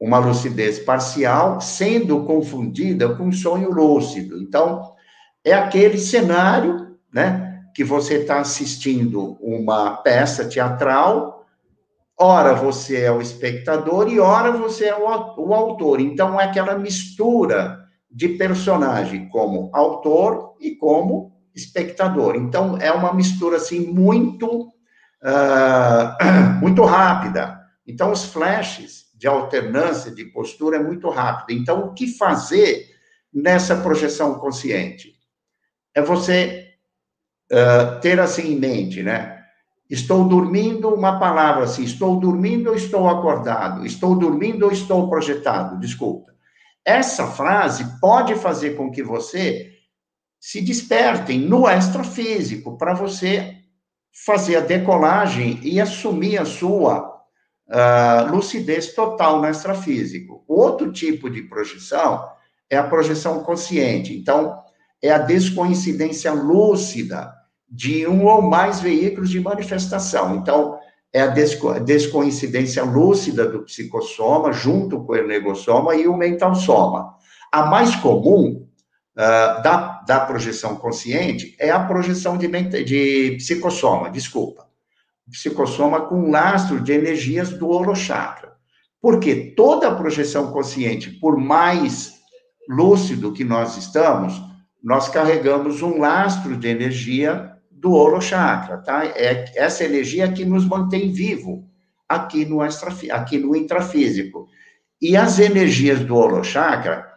uma lucidez parcial, sendo confundida com sonho lúcido. Então, é aquele cenário, né, que você está assistindo uma peça teatral, ora você é o espectador e ora você é o autor. Então, é aquela mistura de personagem como autor e como espectador. Então, é uma mistura, assim, muito, uh, muito rápida. Então, os flashes de alternância de postura é muito rápido. Então, o que fazer nessa projeção consciente? É você uh, ter assim em mente, né? Estou dormindo, uma palavra assim, estou dormindo ou estou acordado? Estou dormindo ou estou projetado? Desculpa. Essa frase pode fazer com que você se despertem no extrafísico para você fazer a decolagem e assumir a sua uh, lucidez total no extrafísico. Outro tipo de projeção é a projeção consciente. Então, é a descoincidência lúcida de um ou mais veículos de manifestação. Então, é a descoincidência lúcida do psicossoma, junto com o ernegossoma e o mental soma. A mais comum uh, da, da projeção consciente é a projeção de, de psicossoma, desculpa. Psicossoma com lastro de energias do holochakra. Porque toda projeção consciente, por mais lúcido que nós estamos, nós carregamos um lastro de energia do holochakra, tá? É essa energia que nos mantém vivo aqui no, extra, aqui no intrafísico. E as energias do holochakra,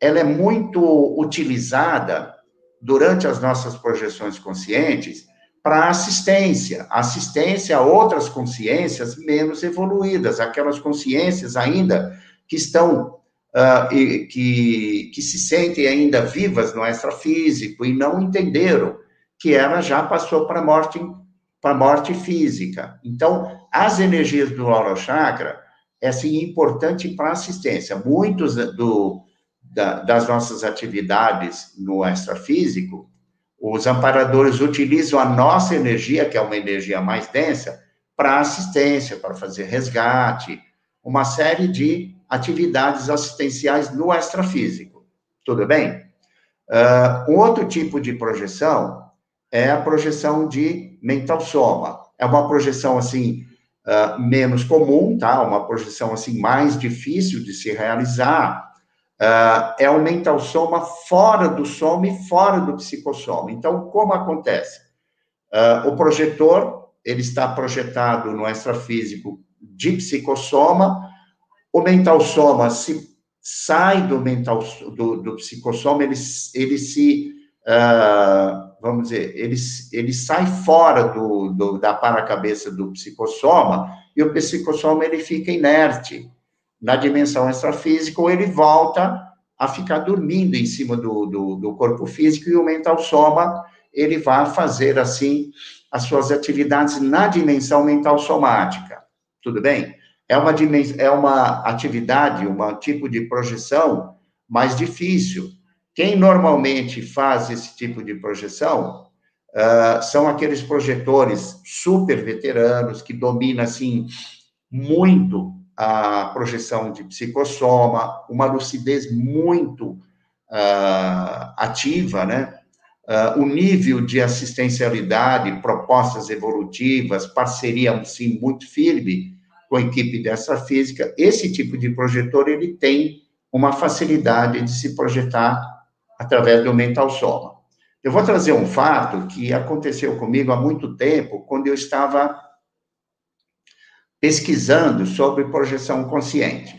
ela é muito utilizada durante as nossas projeções conscientes para assistência, assistência a outras consciências menos evoluídas, aquelas consciências ainda que estão uh, e, que, que se sentem ainda vivas no extrafísico e não entenderam que ela já passou para a morte para morte física. Então, as energias do aura chakra é assim, importante para assistência. Muitos do, da, das nossas atividades no extrafísico, os amparadores utilizam a nossa energia, que é uma energia mais densa, para assistência, para fazer resgate, uma série de atividades assistenciais no extrafísico. Tudo bem? Uh, outro tipo de projeção é a projeção de mental soma. É uma projeção, assim, uh, menos comum, tá? Uma projeção, assim, mais difícil de se realizar, Uh, é o mental soma fora do soma e fora do psicossoma. Então, como acontece? Uh, o projetor, ele está projetado no extrafísico de psicossoma, o mental soma se sai do mental do, do psicossoma, ele, ele se, uh, vamos dizer, ele, ele sai fora do, do da paracabeça do psicossoma, e o psicossoma ele fica inerte, na dimensão extrafísica, ou ele volta a ficar dormindo em cima do, do, do corpo físico e o mental soma, ele vai fazer, assim, as suas atividades na dimensão mental somática. Tudo bem? É uma, é uma atividade, um tipo de projeção mais difícil. Quem normalmente faz esse tipo de projeção uh, são aqueles projetores super veteranos que dominam, assim, muito a projeção de psicossoma, uma lucidez muito uh, ativa, né? Uh, o nível de assistencialidade, propostas evolutivas, parceria, sim, muito firme com a equipe dessa física, esse tipo de projetor, ele tem uma facilidade de se projetar através do mental soma. Eu vou trazer um fato que aconteceu comigo há muito tempo, quando eu estava pesquisando sobre projeção consciente.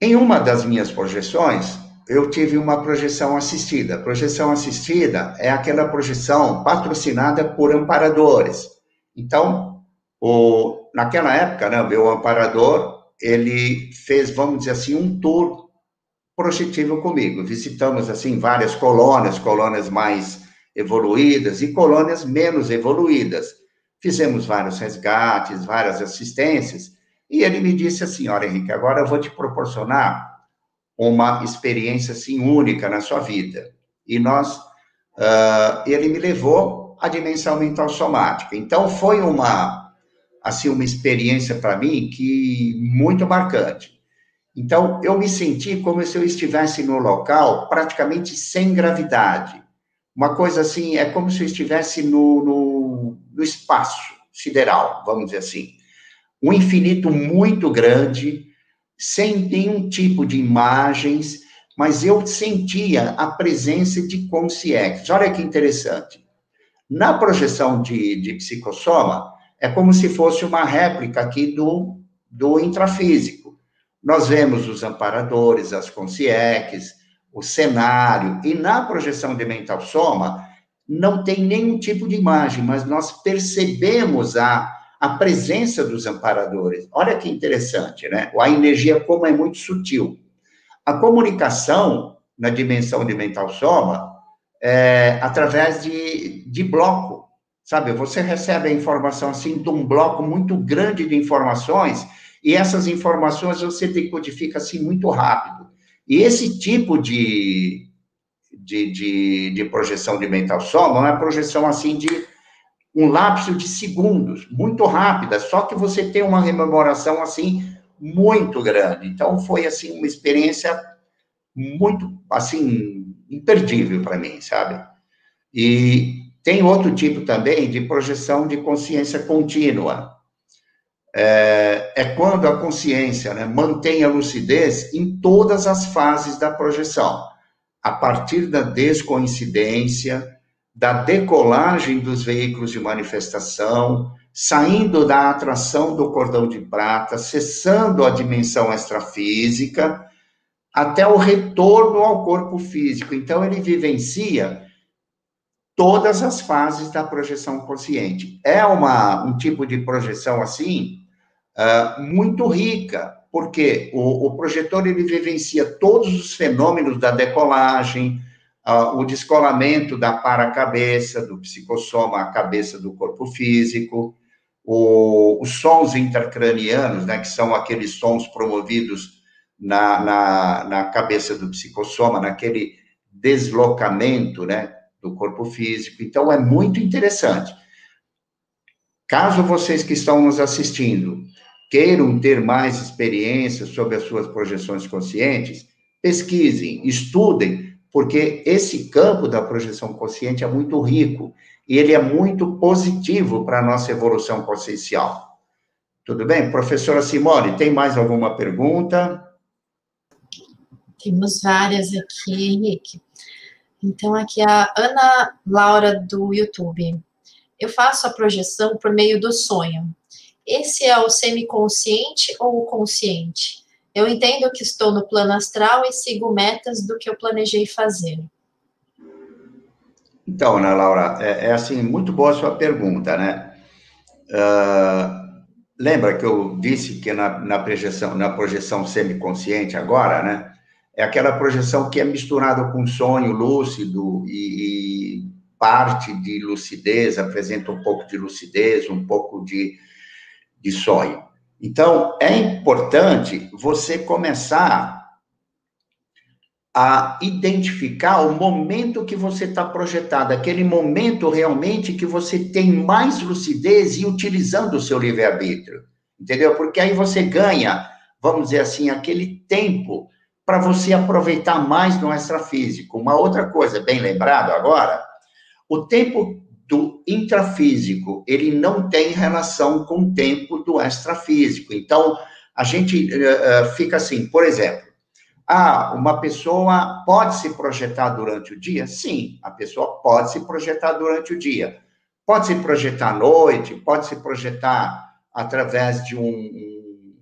Em uma das minhas projeções, eu tive uma projeção assistida. Projeção assistida é aquela projeção patrocinada por amparadores. Então, o, naquela época, né, meu amparador, ele fez, vamos dizer assim, um tour projetivo comigo. Visitamos, assim, várias colônias, colônias mais evoluídas e colônias menos evoluídas. Fizemos vários resgates, várias assistências, e ele me disse assim: Olha, Henrique, agora eu vou te proporcionar uma experiência assim única na sua vida. E nós, uh, ele me levou à dimensão mental somática. Então foi uma, assim, uma experiência para mim que muito marcante. Então eu me senti como se eu estivesse no local praticamente sem gravidade. Uma coisa assim, é como se eu estivesse no, no, no espaço sideral, vamos dizer assim. Um infinito muito grande, sem nenhum tipo de imagens, mas eu sentia a presença de consciências. Olha que interessante. Na projeção de, de psicossoma, é como se fosse uma réplica aqui do, do intrafísico. Nós vemos os amparadores, as consciências, o cenário, e na projeção de mental soma, não tem nenhum tipo de imagem, mas nós percebemos a, a presença dos amparadores. Olha que interessante, né? A energia, como é muito sutil. A comunicação na dimensão de mental soma é através de, de bloco, sabe? Você recebe a informação assim de um bloco muito grande de informações e essas informações você decodifica assim muito rápido. E esse tipo de, de, de, de projeção de mental soma não é projeção assim de um lapso de segundos, muito rápida, só que você tem uma rememoração assim muito grande. Então foi assim uma experiência muito assim imperdível para mim, sabe? E tem outro tipo também de projeção de consciência contínua. É, é quando a consciência né, mantém a lucidez em todas as fases da projeção, a partir da descoincidência, da decolagem dos veículos de manifestação, saindo da atração do cordão de prata, cessando a dimensão extrafísica, até o retorno ao corpo físico. Então, ele vivencia todas as fases da projeção consciente. É uma, um tipo de projeção assim, uh, muito rica, porque o, o, projetor ele vivencia todos os fenômenos da decolagem, uh, o descolamento da para-cabeça, do psicossoma à cabeça do corpo físico, o, os sons intracranianos, né, que são aqueles sons promovidos na, na, na cabeça do psicossoma, naquele deslocamento, né, do corpo físico. Então, é muito interessante. Caso vocês que estão nos assistindo queiram ter mais experiências sobre as suas projeções conscientes, pesquisem, estudem, porque esse campo da projeção consciente é muito rico e ele é muito positivo para a nossa evolução consciencial. Tudo bem? Professora Simone, tem mais alguma pergunta? Temos várias aqui, Henrique. Então, aqui a Ana Laura do YouTube. Eu faço a projeção por meio do sonho. Esse é o semiconsciente ou o consciente? Eu entendo que estou no plano astral e sigo metas do que eu planejei fazer. Então, Ana Laura, é, é assim, muito boa a sua pergunta, né? Uh, lembra que eu disse que na, na projeção, na projeção semiconsciente agora, né? É aquela projeção que é misturada com sonho lúcido e, e parte de lucidez, apresenta um pouco de lucidez, um pouco de de sonho. Então, é importante você começar a identificar o momento que você está projetado, aquele momento realmente que você tem mais lucidez e utilizando o seu livre-arbítrio, entendeu? Porque aí você ganha, vamos dizer assim, aquele tempo para você aproveitar mais no extrafísico. Uma outra coisa, bem lembrado agora, o tempo do intrafísico, ele não tem relação com o tempo do extrafísico. Então, a gente uh, fica assim, por exemplo, ah, uma pessoa pode se projetar durante o dia? Sim, a pessoa pode se projetar durante o dia. Pode se projetar à noite, pode se projetar através de um,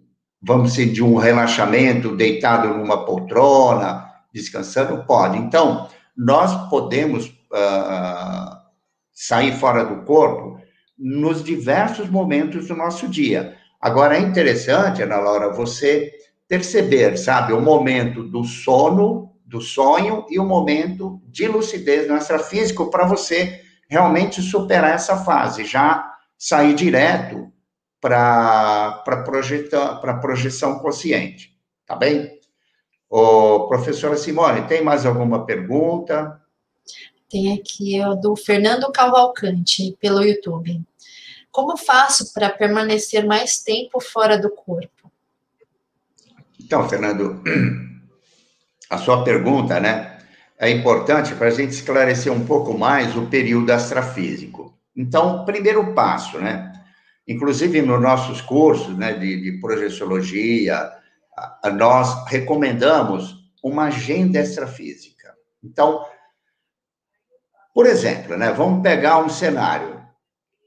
vamos dizer, de um relaxamento, deitado numa poltrona, descansando? Pode. Então, nós podemos uh, sair fora do corpo nos diversos momentos do nosso dia. Agora, é interessante, Ana Laura, você perceber, sabe, o momento do sono, do sonho e o momento de lucidez no extrafísico para você realmente superar essa fase, já sair direto para para projeção consciente, tá bem? Ô, professora Simone, tem mais alguma pergunta? Tem aqui o do Fernando Cavalcante, pelo YouTube. Como faço para permanecer mais tempo fora do corpo? Então, Fernando, a sua pergunta, né, é importante para a gente esclarecer um pouco mais o período astrafísico. Então, primeiro passo, né, inclusive nos nossos cursos, né, de, de projeciologia, nós recomendamos uma agenda extrafísica. Então, por exemplo, né, vamos pegar um cenário.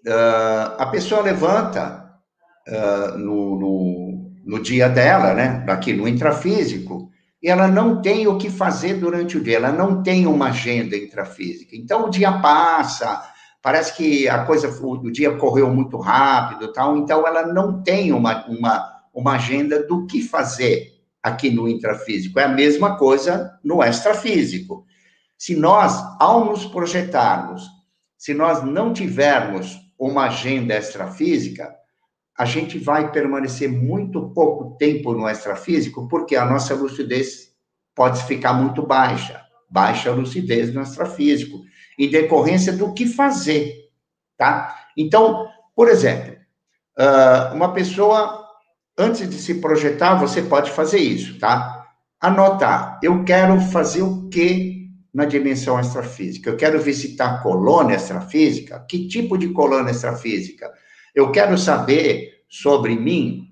Uh, a pessoa levanta uh, no, no, no, dia dela, né, aqui no intrafísico, e ela não tem o que fazer durante o dia, ela não tem uma agenda intrafísica. Então, o dia passa, parece que a coisa, o, dia correu muito rápido, tal, então ela não tem uma, uma, uma agenda do que fazer aqui no intrafísico. É a mesma coisa no extrafísico. Se nós, ao nos projetarmos, se nós não tivermos uma agenda extrafísica, a gente vai permanecer muito pouco tempo no extrafísico, porque a nossa lucidez pode ficar muito baixa, baixa lucidez no extrafísico, em decorrência do que fazer, tá? Então, por exemplo, ah, uma pessoa, antes de se projetar, você pode fazer isso, tá? Anotar, eu quero fazer o que na dimensão extrafísica? Eu quero visitar colônia extrafísica? Que tipo de colônia extrafísica? Eu quero saber sobre mim?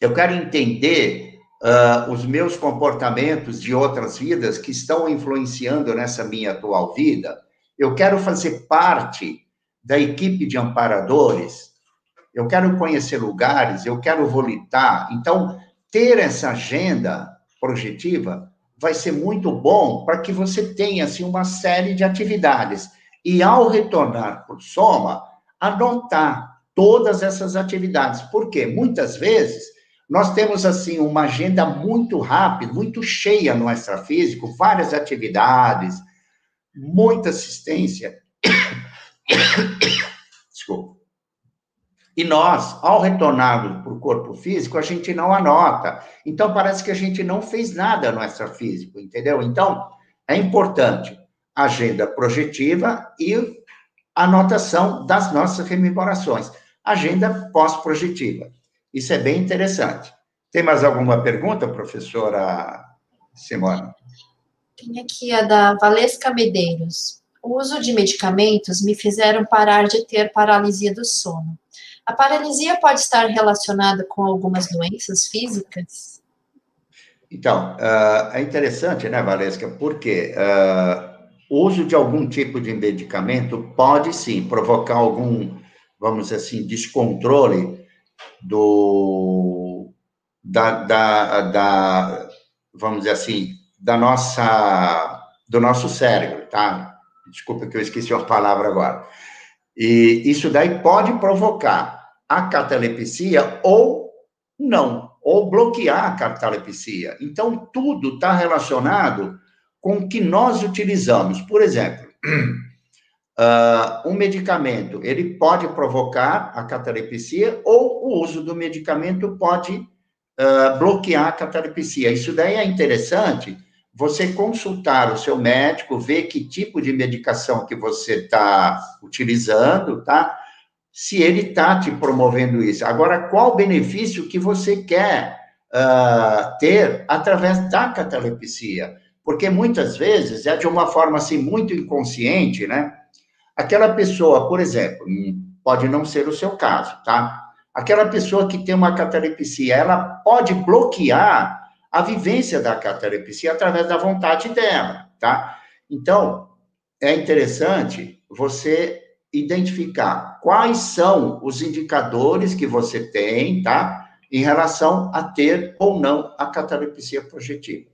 Eu quero entender uh, os meus comportamentos de outras vidas que estão influenciando nessa minha atual vida? Eu quero fazer parte da equipe de amparadores? Eu quero conhecer lugares, eu quero volitar. Então, ter essa agenda projetiva vai ser muito bom para que você tenha assim, uma série de atividades. E ao retornar por soma, anotar todas essas atividades. Porque muitas vezes nós temos assim uma agenda muito rápida, muito cheia no extrafísico, várias atividades, muita assistência. Desculpa. E nós, ao retornarmos para o corpo físico, a gente não anota. Então, parece que a gente não fez nada no extrafísico, entendeu? Então, é importante agenda projetiva e anotação das nossas rememorações. Agenda pós-projetiva. Isso é bem interessante. Tem mais alguma pergunta, professora Simone? Tem aqui a da Valesca Medeiros. O uso de medicamentos me fizeram parar de ter paralisia do sono. A paralisia pode estar relacionada com algumas doenças físicas? Então, uh, é interessante, né, Valesca? Porque uh, o uso de algum tipo de medicamento pode sim provocar algum, vamos dizer assim, descontrole do da, da, da vamos dizer assim, da nossa do nosso cérebro, tá? Desculpa que eu esqueci uma palavra agora. E isso daí pode provocar a catalepsia ou não, ou bloquear a catalepsia. Então, tudo está relacionado com o que nós utilizamos. Por exemplo, uh, um medicamento, ele pode provocar a catalepsia ou o uso do medicamento pode uh, bloquear a catalepsia. Isso daí é interessante, você consultar o seu médico, ver que tipo de medicação que você está utilizando, tá? Se ele está te promovendo isso. Agora, qual o benefício que você quer uh, ter através da catalepsia? Porque muitas vezes é de uma forma assim muito inconsciente, né? Aquela pessoa, por exemplo, pode não ser o seu caso, tá? Aquela pessoa que tem uma catalepsia, ela pode bloquear a vivência da catalepsia através da vontade dela, tá? Então, é interessante você identificar quais são os indicadores que você tem, tá? Em relação a ter ou não a catalepsia projetiva.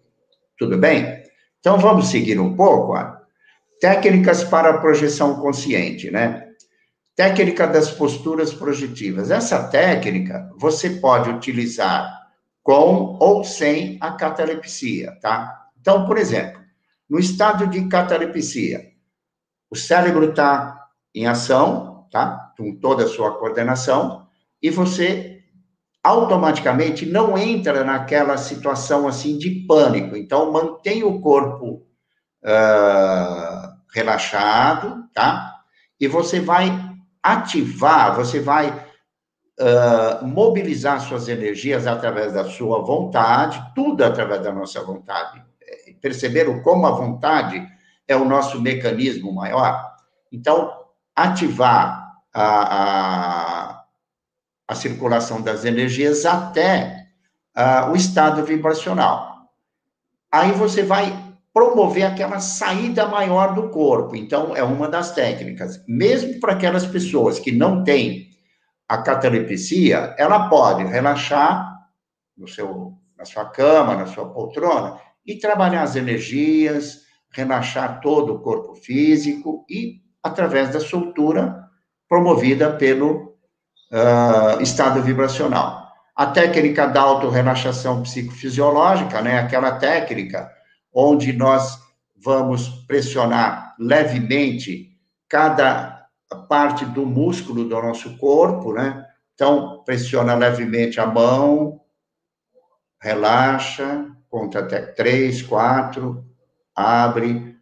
Tudo bem? Então, vamos seguir um pouco. Ó. Técnicas para a projeção consciente, né? Técnica das posturas projetivas. Essa técnica você pode utilizar com ou sem a catalepsia, tá? Então, por exemplo, no estado de catalepsia, o cérebro está em ação, tá? Com toda a sua coordenação, e você automaticamente não entra naquela situação assim de pânico. Então, mantém o corpo uh, relaxado, tá? E você vai ativar, você vai uh, mobilizar suas energias através da sua vontade, tudo através da nossa vontade. Perceberam como a vontade é o nosso mecanismo maior? Então, ativar a, a, a circulação das energias até uh, o estado vibracional. Aí você vai promover aquela saída maior do corpo. Então, é uma das técnicas. Mesmo para aquelas pessoas que não têm a catalepsia, ela pode relaxar no seu, na sua cama, na sua poltrona, e trabalhar as energias, relaxar todo o corpo físico e através da soltura promovida pelo uh, estado vibracional. A técnica da autorrelaxação psicofisiológica, né, aquela técnica onde nós vamos pressionar levemente cada parte do músculo do nosso corpo, né? Então, pressiona levemente a mão, relaxa, conta até três, quatro, abre,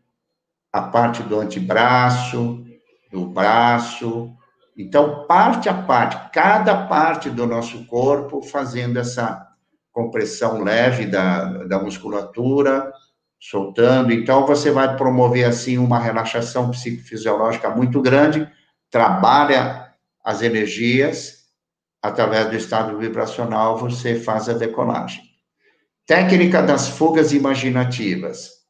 a parte do antebraço, do braço, Então, parte a parte, cada parte do nosso corpo fazendo essa compressão leve da, da musculatura, soltando. Então, você vai promover, assim, uma relaxação psicofisiológica muito grande, trabalha as energias, através do estado vibracional, você faz a decolagem. Técnica das fugas imaginativas.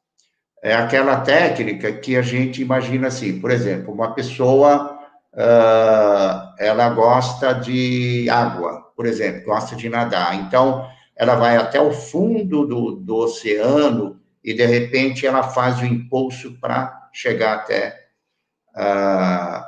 É aquela técnica que a gente imagina assim, por exemplo, uma pessoa uh, ela gosta de água, por exemplo, gosta de nadar. Então, ela vai até o fundo do, do oceano e, de repente, ela faz o impulso para chegar até uh,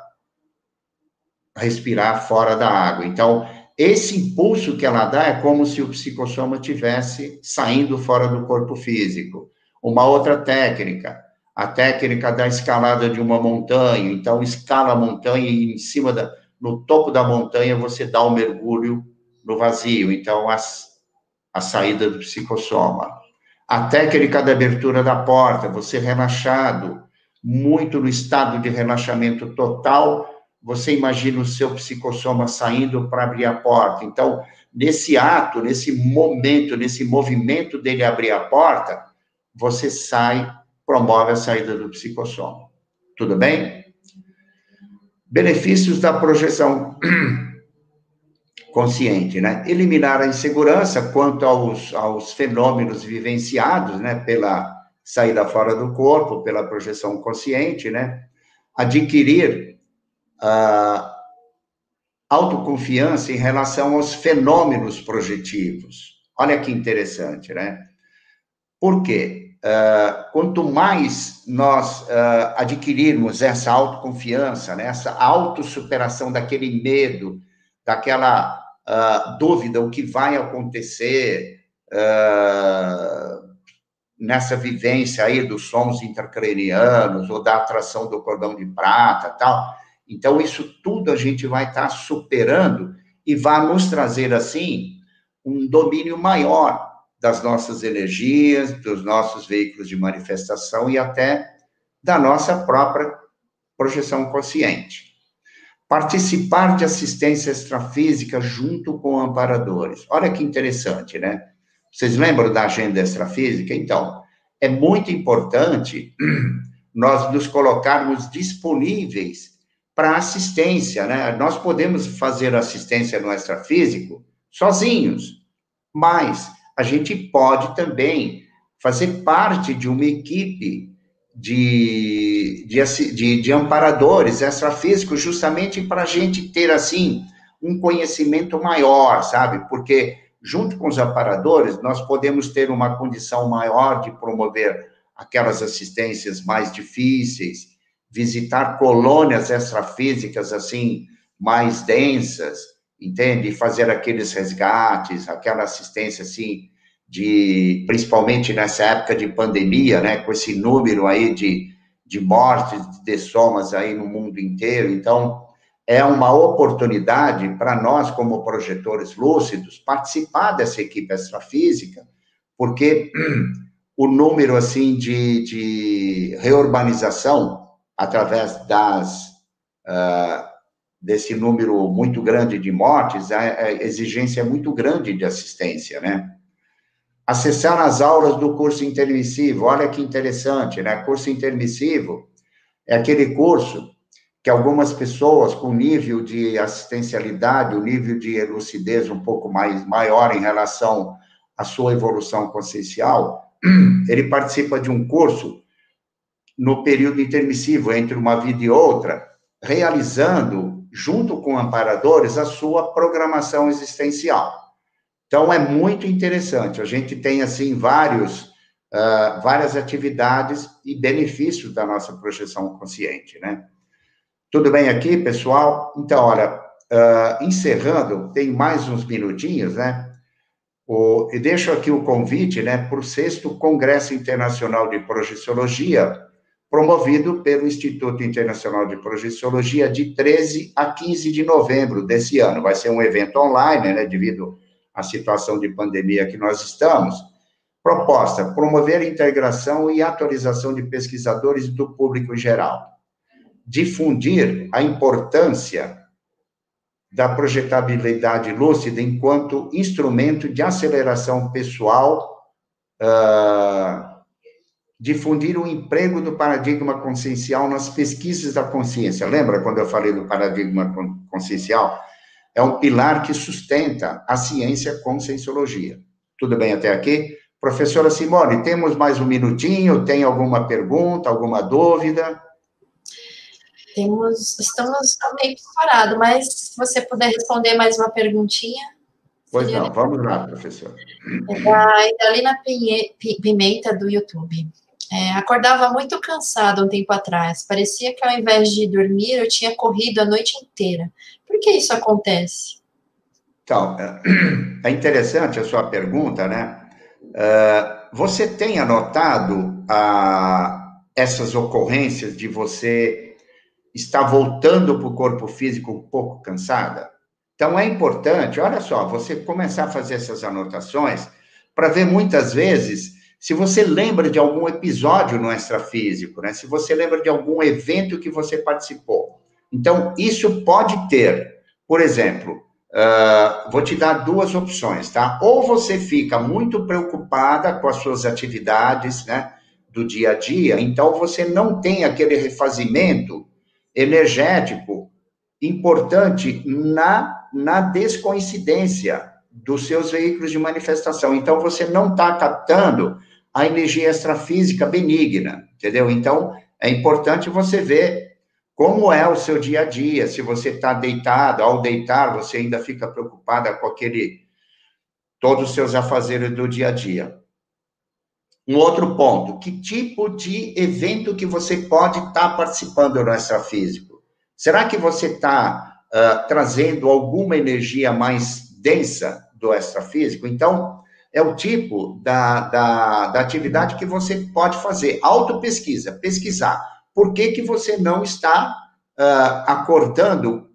respirar fora da água. Então, esse impulso que ela dá é como se o psicossoma tivesse saindo fora do corpo físico. Uma outra técnica, a técnica da escalada de uma montanha. Então, escala a montanha e em cima da, no topo da montanha você dá um mergulho no vazio. Então, as, a saída do psicossoma. A técnica da abertura da porta, você relaxado, muito no estado de relaxamento total, você imagina o seu psicossoma saindo para abrir a porta. Então, nesse ato, nesse momento, nesse movimento dele abrir a porta, você sai promove a saída do psicossoma. Tudo bem? Benefícios da projeção consciente, né? Eliminar a insegurança quanto aos, aos fenômenos vivenciados, né? Pela saída fora do corpo, pela projeção consciente, né? Adquirir uh, autoconfiança em relação aos fenômenos projetivos. Olha que interessante, né? Por quê? Uh, quanto mais nós uh, adquirirmos essa autoconfiança, né, essa autossuperação daquele medo, daquela uh, dúvida, o que vai acontecer nessa vivência aí dos sons intracranianos, ou da atração do cordão de prata, tal. Então, isso tudo a gente vai estar tá superando e vai nos trazer, assim, um domínio maior das nossas energias, dos nossos veículos de manifestação e até da nossa própria projeção consciente. Participar de assistência extrafísica junto com amparadores. Olha que interessante, né? Vocês lembram da agenda extrafísica? Então, é muito importante nós nos colocarmos disponíveis para assistência, né? Nós podemos fazer assistência no extrafísico sozinhos, mas a gente pode também fazer parte de uma equipe de, de, de, de amparadores extrafísicos, justamente para a gente ter, assim, um conhecimento maior, sabe? Porque, junto com os amparadores, nós podemos ter uma condição maior de promover aquelas assistências mais difíceis, visitar colônias extrafísicas, assim, mais densas, entende? Fazer aqueles resgates, aquela assistência, assim, de, principalmente nessa época de pandemia, né, com esse número aí de, de mortes, de somas aí no mundo inteiro. Então, é uma oportunidade para nós, como projetores lúcidos, participar dessa equipe extrafísica, porque o número, assim, de, de reurbanização através das... Uh, desse número muito grande de mortes, a, exigência é muito grande de assistência, né? Acessar as aulas do curso intermissivo, olha que interessante, né? Curso intermissivo é aquele curso que algumas pessoas com nível de assistencialidade, o nível de lucidez um pouco mais maior em relação à sua evolução consciencial, ele participa de um curso no período intermissivo entre uma vida e outra, realizando junto com amparadores, a sua programação existencial. Então, é muito interessante. A gente tem, assim, vários, uh, várias atividades e benefícios da nossa projeção consciente, né? Tudo bem aqui, pessoal? Então, olha, uh, encerrando, tem mais uns minutinhos, né? O, e deixo aqui o convite, né, para o sexto Congresso Internacional de Projeciologia, promovido pelo Instituto Internacional de Projeciologia, de 13 a 15 de novembro desse ano. Vai ser um evento online, né, devido à situação de pandemia que nós estamos. Proposta: promover a integração e atualização de pesquisadores do público em geral. Difundir a importância da projetabilidade lúcida enquanto instrumento de aceleração pessoal, uh, difundir o emprego do paradigma consciencial nas pesquisas da consciência. Lembra quando eu falei do paradigma consciencial? É um pilar que sustenta a ciência conscienciologia. Tudo bem até aqui? Professora Simone, temos mais um minutinho? Tem alguma pergunta, alguma dúvida? Temos, estamos meio parados, mas se você puder responder mais uma perguntinha. Pois não, vamos lá, professor. É da Idalina Pimenta, do YouTube. É, acordava muito cansada um tempo atrás. Parecia que ao invés de dormir, eu tinha corrido a noite inteira. Por que isso acontece? Então, é interessante a sua pergunta, né? Uh, você tem anotado uh, essas ocorrências de você estar voltando para o corpo físico um pouco cansada? Então, é importante, olha só, você começar a fazer essas anotações para ver muitas vezes se você lembra de algum episódio no extrafísico, né? Se você lembra de algum evento que você participou. Então, isso pode ter, por exemplo, uh, vou te dar duas opções, tá? Ou você fica muito preocupada com as suas atividades, né? Do dia a dia, então você não tem aquele refazimento energético importante na, na descoincidência dos seus veículos de manifestação. Então, você não está captando a energia extrafísica benigna, entendeu? Então, é importante você ver como é o seu dia a dia, se você está deitado, ao deitar, você ainda fica preocupada com aquele, todos os seus afazeres do dia a dia. Um outro ponto, que tipo de evento que você pode estar tá participando no extrafísico? Será que você está uh, trazendo alguma energia mais densa do extrafísico? Então, é o tipo da, da, da atividade que você pode fazer. Autopesquisa, pesquisar. Por que, que você não está uh, acordando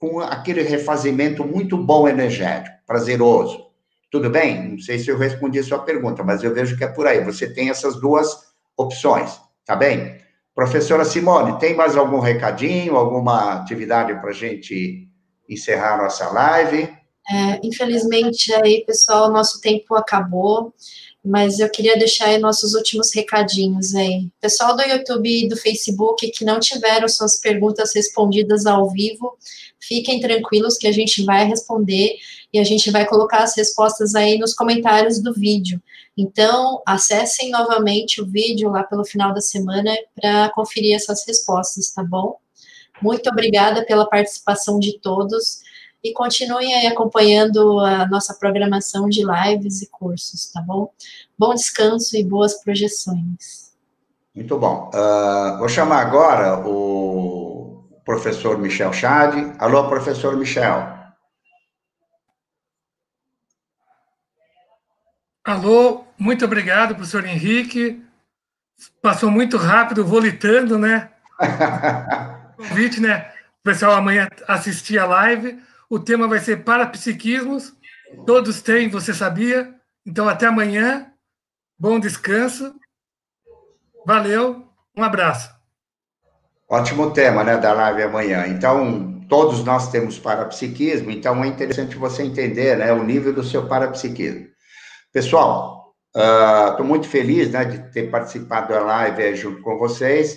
com aquele refazimento muito bom energético, prazeroso? Tudo bem? Não sei se eu respondi a sua pergunta, mas eu vejo que é por aí. Você tem essas duas opções, tá bem? Professora Simone, tem mais algum recadinho, alguma atividade para a gente encerrar nossa live? É, infelizmente, aí, pessoal, nosso tempo acabou, mas eu queria deixar aí nossos últimos recadinhos aí. Pessoal do YouTube e do Facebook que não tiveram suas perguntas respondidas ao vivo, fiquem tranquilos que a gente vai responder e a gente vai colocar as respostas aí nos comentários do vídeo. Então, acessem novamente o vídeo lá pelo final da semana para conferir essas respostas, tá bom? Muito obrigada pela participação de todos e continuem aí acompanhando a nossa programação de lives e cursos, tá bom? Bom descanso e boas projeções. Muito bom. Uh, vou chamar agora o professor Michel Chade. Alô, professor Michel. Alô, muito obrigado, professor Henrique. Passou muito rápido, volitando, né? Convite, né? O pessoal amanhã assistir a live. O tema vai ser parapsiquismos. Todos têm, você sabia? Então, até amanhã. Bom descanso. Valeu. Um abraço. Ótimo tema, né, da live amanhã. Então, todos nós temos parapsiquismo, então é interessante você entender, né, o nível do seu parapsiquismo. Pessoal, estou uh, muito feliz, né, de ter participado da live junto com vocês.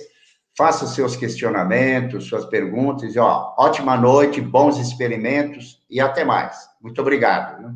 Faça seus questionamentos, suas perguntas. E, ó, ótima noite, bons experimentos e até mais. Muito obrigado.